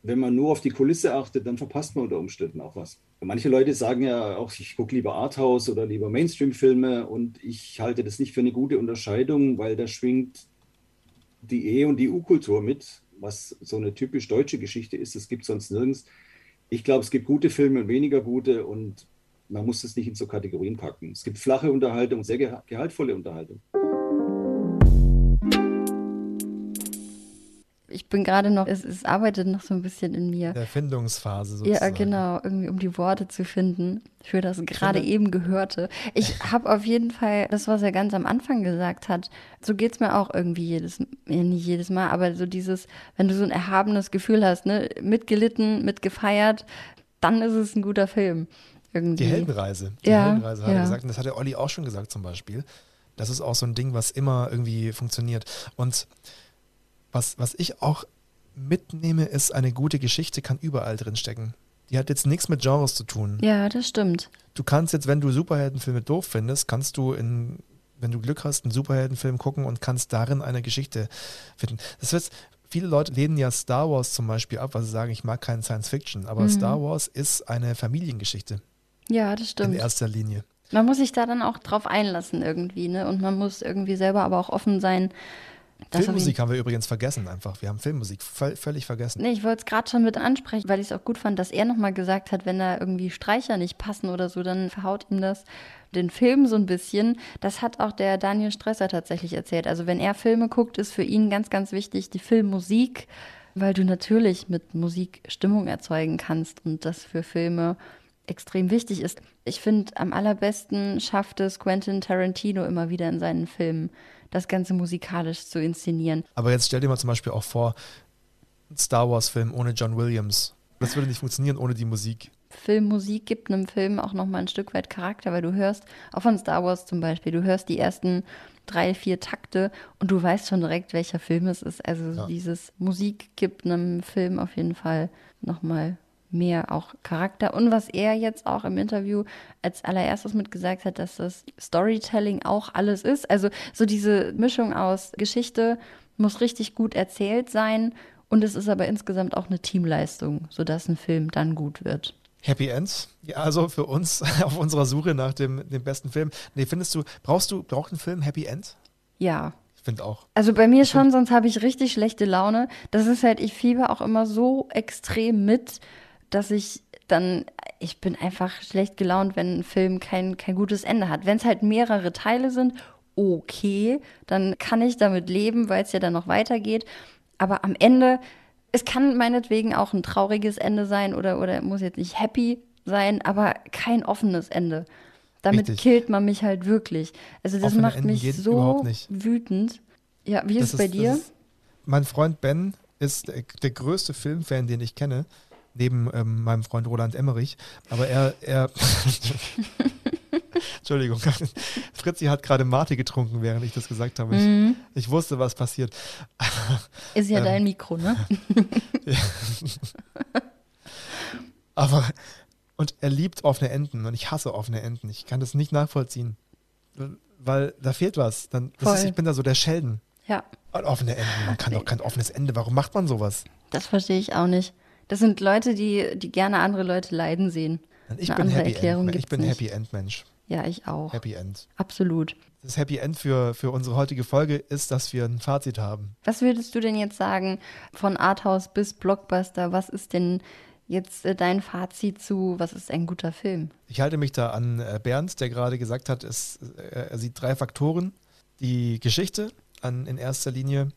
wenn man nur auf die Kulisse achtet, dann verpasst man unter Umständen auch was. Manche Leute sagen ja auch, ich gucke lieber Arthouse oder lieber Mainstream-Filme und ich halte das nicht für eine gute Unterscheidung, weil da schwingt die E- und die U-Kultur mit, was so eine typisch deutsche Geschichte ist. Das gibt es sonst nirgends. Ich glaube, es gibt gute Filme und weniger gute und man muss es nicht in so Kategorien packen. Es gibt flache Unterhaltung, sehr gehaltvolle Unterhaltung. Ich bin gerade noch, es, es, arbeitet noch so ein bisschen in mir. Der Findungsphase sozusagen. Ja, genau, irgendwie um die Worte zu finden für das gerade eben Gehörte. Ich <laughs> habe auf jeden Fall das, was er ganz am Anfang gesagt hat, so geht es mir auch irgendwie jedes, ja nicht jedes Mal, aber so dieses, wenn du so ein erhabenes Gefühl hast, ne, mitgelitten, mitgefeiert, dann ist es ein guter Film. Irgendwie. Die Heldenreise. Die ja, Heldenreise hat ja. er gesagt. Und das hat der Olli auch schon gesagt zum Beispiel. Das ist auch so ein Ding, was immer irgendwie funktioniert. Und was, was ich auch mitnehme, ist, eine gute Geschichte kann überall drin stecken. Die hat jetzt nichts mit Genres zu tun. Ja, das stimmt. Du kannst jetzt, wenn du Superheldenfilme doof findest, kannst du in, wenn du Glück hast, einen Superheldenfilm gucken und kannst darin eine Geschichte finden. Das wird, viele Leute lehnen ja Star Wars zum Beispiel ab, weil sie sagen, ich mag keinen Science Fiction, aber mhm. Star Wars ist eine Familiengeschichte. Ja, das stimmt. In erster Linie. Man muss sich da dann auch drauf einlassen irgendwie, ne? Und man muss irgendwie selber aber auch offen sein, das Filmmusik hab haben wir übrigens vergessen einfach. Wir haben Filmmusik völlig vergessen. Nee, ich wollte es gerade schon mit ansprechen, weil ich es auch gut fand, dass er nochmal gesagt hat, wenn da irgendwie Streicher nicht passen oder so, dann verhaut ihm das den Film so ein bisschen. Das hat auch der Daniel Stresser tatsächlich erzählt. Also wenn er Filme guckt, ist für ihn ganz, ganz wichtig die Filmmusik, weil du natürlich mit Musik Stimmung erzeugen kannst und das für Filme extrem wichtig ist. Ich finde, am allerbesten schafft es Quentin Tarantino immer wieder in seinen Filmen das Ganze musikalisch zu inszenieren. Aber jetzt stell dir mal zum Beispiel auch vor, ein Star Wars-Film ohne John Williams. Das würde nicht funktionieren ohne die Musik. Filmmusik gibt einem Film auch nochmal ein Stück weit Charakter, weil du hörst, auch von Star Wars zum Beispiel, du hörst die ersten drei, vier Takte und du weißt schon direkt, welcher Film es ist. Also Ja. dieses Musik gibt einem Film auf jeden Fall nochmal mehr auch Charakter. Und was er jetzt auch im Interview als allererstes mitgesagt hat, dass das Storytelling auch alles ist. Also so diese Mischung aus Geschichte muss richtig gut erzählt sein und es ist aber insgesamt auch eine Teamleistung, sodass ein Film dann gut wird. Happy Ends. Ja, also für uns <laughs> auf unserer Suche nach dem, dem besten Film. Nee, findest du, brauchst du, braucht ein Film Happy End? Ja. Ich finde auch. Also bei mir schon, sonst habe ich richtig schlechte Laune. Das ist halt, ich fieber auch immer so extrem mit, dass ich dann, ich bin einfach schlecht gelaunt, wenn ein Film kein, kein gutes Ende hat. Wenn es halt mehrere Teile sind, okay, dann kann ich damit leben, weil es ja dann noch weitergeht. Aber am Ende, es kann meinetwegen auch ein trauriges Ende sein oder, oder muss jetzt nicht happy sein, aber kein offenes Ende. Damit Richtig. killt man mich halt wirklich. Also das Offene macht Enden mich so wütend. Ja, wie ist es bei ist- dir? ist- Mein Freund Ben ist der, der größte Filmfan, den ich kenne, neben ähm, meinem Freund Roland Emmerich. Aber er, er <laughs> Entschuldigung, <laughs> Fritzi hat gerade Mate getrunken, während ich das gesagt habe. Ich, Mhm. ich wusste, was passiert. <laughs> Ist ja Ähm, dein Mikro, ne? Ja. Aber, und er liebt offene Enden und ich hasse offene Enden. Ich kann das nicht nachvollziehen. Weil da fehlt was. Dann, ist, ich bin da so der Sheldon. Ja, Und offene Enden, man kann doch kein offenes Ende. Warum macht man sowas? das verstehe ich auch nicht. Das sind Leute, die, die gerne andere Leute leiden sehen. Ich Eine bin Happy Erklärung End. Ich bin nicht. Happy End Mensch. Ja, ich auch. Happy End. Absolut. Das Happy End für, für unsere heutige Folge ist, dass wir ein Fazit haben. Was würdest du denn jetzt sagen, von Arthouse bis Blockbuster, was ist denn jetzt äh, dein Fazit zu, was ist ein guter Film? Ich halte mich da an äh, Bernd, der gerade gesagt hat, es, äh, er sieht drei Faktoren. Die Geschichte an, in erster Linie,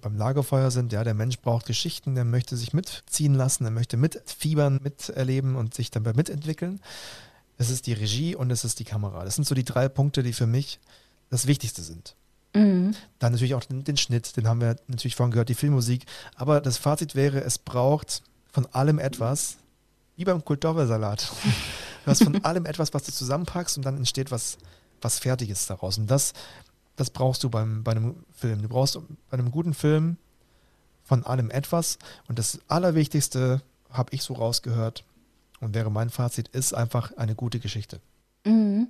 beim Lagerfeuer sind, ja, der Mensch braucht Geschichten, der möchte sich mitziehen lassen, er möchte mitfiebern, miterleben und sich dabei mitentwickeln. Es ist die Regie und es ist die Kamera. Das sind so die drei Punkte, die für mich das Wichtigste sind. Mhm. Dann natürlich auch den, den Schnitt, den haben wir natürlich vorhin gehört, die Filmmusik. Aber das Fazit wäre, es braucht von allem etwas, wie beim Kultursalat. <laughs> Du hast von allem etwas, was du zusammenpackst und dann entsteht was, was Fertiges daraus. Und das, das brauchst du beim, bei einem Film. Du brauchst bei einem guten Film von allem etwas. Und das Allerwichtigste, habe ich so rausgehört, und wäre mein Fazit, ist einfach eine gute Geschichte. Mhm.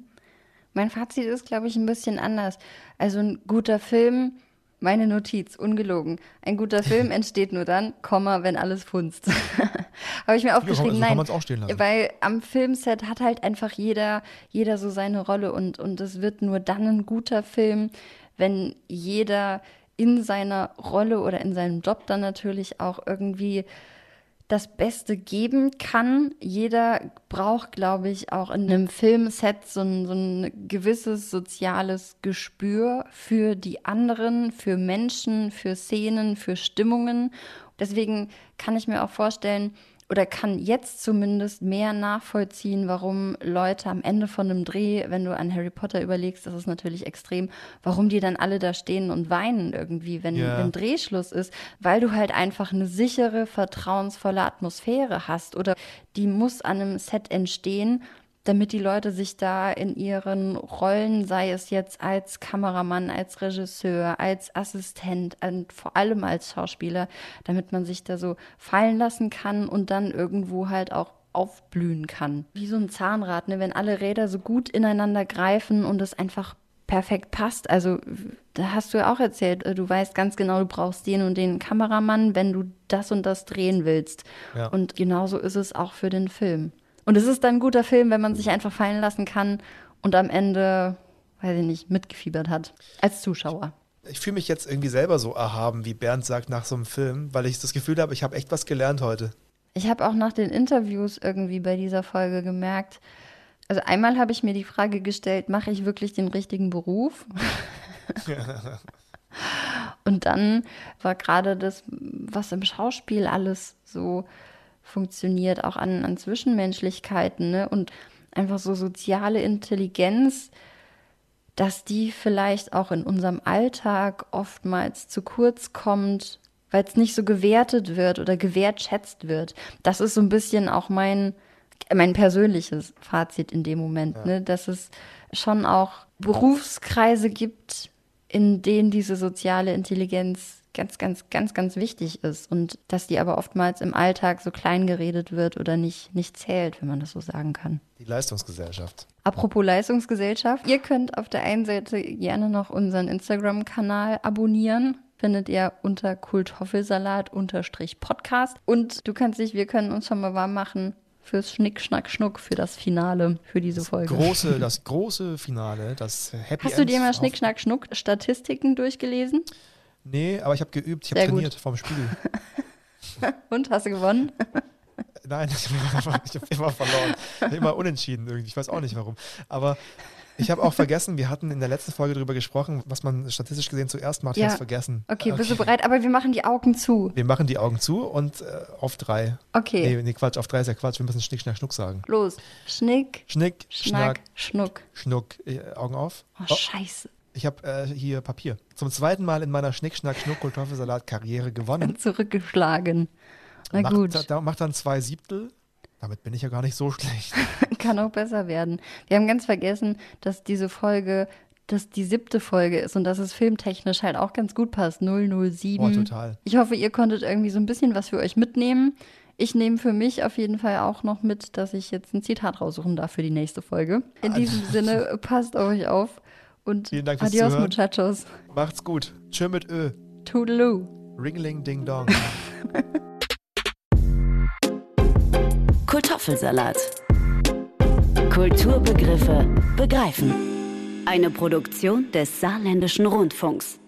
Mein Fazit ist, glaube ich, ein bisschen anders. Also ein guter Film, meine Notiz, ungelogen. Ein guter Film <laughs> entsteht nur dann, Komma, wenn alles funzt. <laughs> Habe ich mir aufgeschrieben, so kann nein. man's auch stehen lassen. Weil am Filmset hat halt einfach jeder, jeder so seine Rolle und, und es wird nur dann ein guter Film, wenn jeder in seiner Rolle oder in seinem Job dann natürlich auch irgendwie das Beste geben kann. Jeder braucht, glaube ich, auch in einem Filmset so ein, so ein gewisses soziales Gespür für die anderen, für Menschen, für Szenen, für Stimmungen. Deswegen kann ich mir auch vorstellen, oder kann jetzt zumindest mehr nachvollziehen, warum Leute am Ende von einem Dreh, wenn du an Harry Potter überlegst, das ist natürlich extrem, warum die dann alle da stehen und weinen irgendwie, wenn, Ja. wenn Drehschluss ist, weil du halt einfach eine sichere, vertrauensvolle Atmosphäre hast oder die muss an einem Set entstehen, damit die Leute sich da in ihren Rollen, sei es jetzt als Kameramann, als Regisseur, als Assistent und vor allem als Schauspieler, damit man sich da so fallen lassen kann und dann irgendwo halt auch aufblühen kann. Wie so ein Zahnrad, ne? wenn alle Räder so gut ineinander greifen und es einfach perfekt passt. Also da hast du ja auch erzählt, äh, du weißt ganz genau, du brauchst den und den Kameramann, wenn du das und das drehen willst. Ja. Und genauso ist es auch für den Film. Und es ist dann ein guter Film, wenn man sich einfach fallen lassen kann und am Ende, weiß ich nicht, mitgefiebert hat. Als Zuschauer. Ich fühle mich jetzt irgendwie selber so erhaben, wie Bernd sagt, nach so einem Film, weil ich das Gefühl habe, ich habe echt was gelernt heute. Ich habe auch nach den Interviews irgendwie bei dieser Folge gemerkt, also einmal habe ich mir die Frage gestellt, mache ich wirklich den richtigen Beruf? <laughs> Und dann war gerade das, was im Schauspiel alles so funktioniert, auch an, an Zwischenmenschlichkeiten ne? und einfach so soziale Intelligenz, dass die vielleicht auch in unserem Alltag oftmals zu kurz kommt, weil es nicht so gewertet wird oder gewertschätzt wird. Das ist so ein bisschen auch mein, mein persönliches Fazit in dem Moment, ne? dass es schon auch Berufskreise gibt, in denen diese soziale Intelligenz ganz, ganz, ganz, ganz wichtig ist und dass die aber oftmals im Alltag so klein geredet wird oder nicht, nicht zählt, wenn man das so sagen kann. Die Leistungsgesellschaft. Apropos Leistungsgesellschaft, ihr könnt auf der einen Seite gerne noch unseren Instagram-Kanal abonnieren. Findet ihr unter Kultoffelsalat-Podcast. Und du kannst dich, wir können uns schon mal warm machen fürs Schnick, Schnack, Schnuck, für das Finale, für diese das Folge. Große, <laughs> das große Finale, das Happy Hast du dir End mal Schnick, Schnack, Schnuck Statistiken durchgelesen? Nee, aber ich habe geübt, ich habe gut. trainiert vorm Spiel. <laughs> Und hast du gewonnen? <laughs> Nein, ich habe immer verloren. Ich hab immer unentschieden irgendwie. Ich weiß auch nicht warum. Aber ich habe auch vergessen, wir hatten in der letzten Folge darüber gesprochen, was man statistisch gesehen zuerst macht. Ich Ja. habe vergessen. Okay, bist du bereit? Aber wir machen die Augen zu. Wir machen die Augen zu und äh, auf drei. Okay. Nee, nee, Quatsch, auf drei ist ja Quatsch. Wir müssen Schnick, Schnack, Schnuck sagen. Los. Schnick, Schnick, Schnack, Schnack, Schnuck. Schnuck. Äh, Augen auf. Oh, scheiße. Ich habe äh, hier Papier. Zum zweiten Mal in meiner Schnick, Schnack, Schnuck Karriere gewonnen. <laughs> Zurückgeschlagen. Na macht, gut. Da, macht dann zwei Siebtel. Damit bin ich ja gar nicht so <laughs> schlecht. <laughs> Kann auch besser werden. Wir haben ganz vergessen, dass diese Folge, dass die siebte Folge ist und dass es filmtechnisch halt auch ganz gut passt. 007. Oh, total. Ich hoffe, ihr konntet irgendwie so ein bisschen was für euch mitnehmen. Ich nehme für mich auf jeden Fall auch noch mit, dass ich jetzt ein Zitat raussuchen darf für die nächste Folge. In diesem Sinne, passt auf euch auf und Vielen Dank fürs adios, Zuhören. muchachos. Macht's gut. Tschö mit Ö. Toodaloo. Ringling Ding Dong. <laughs> Kartoffelsalat. Kulturbegriffe begreifen. Eine Produktion des Saarländischen Rundfunks.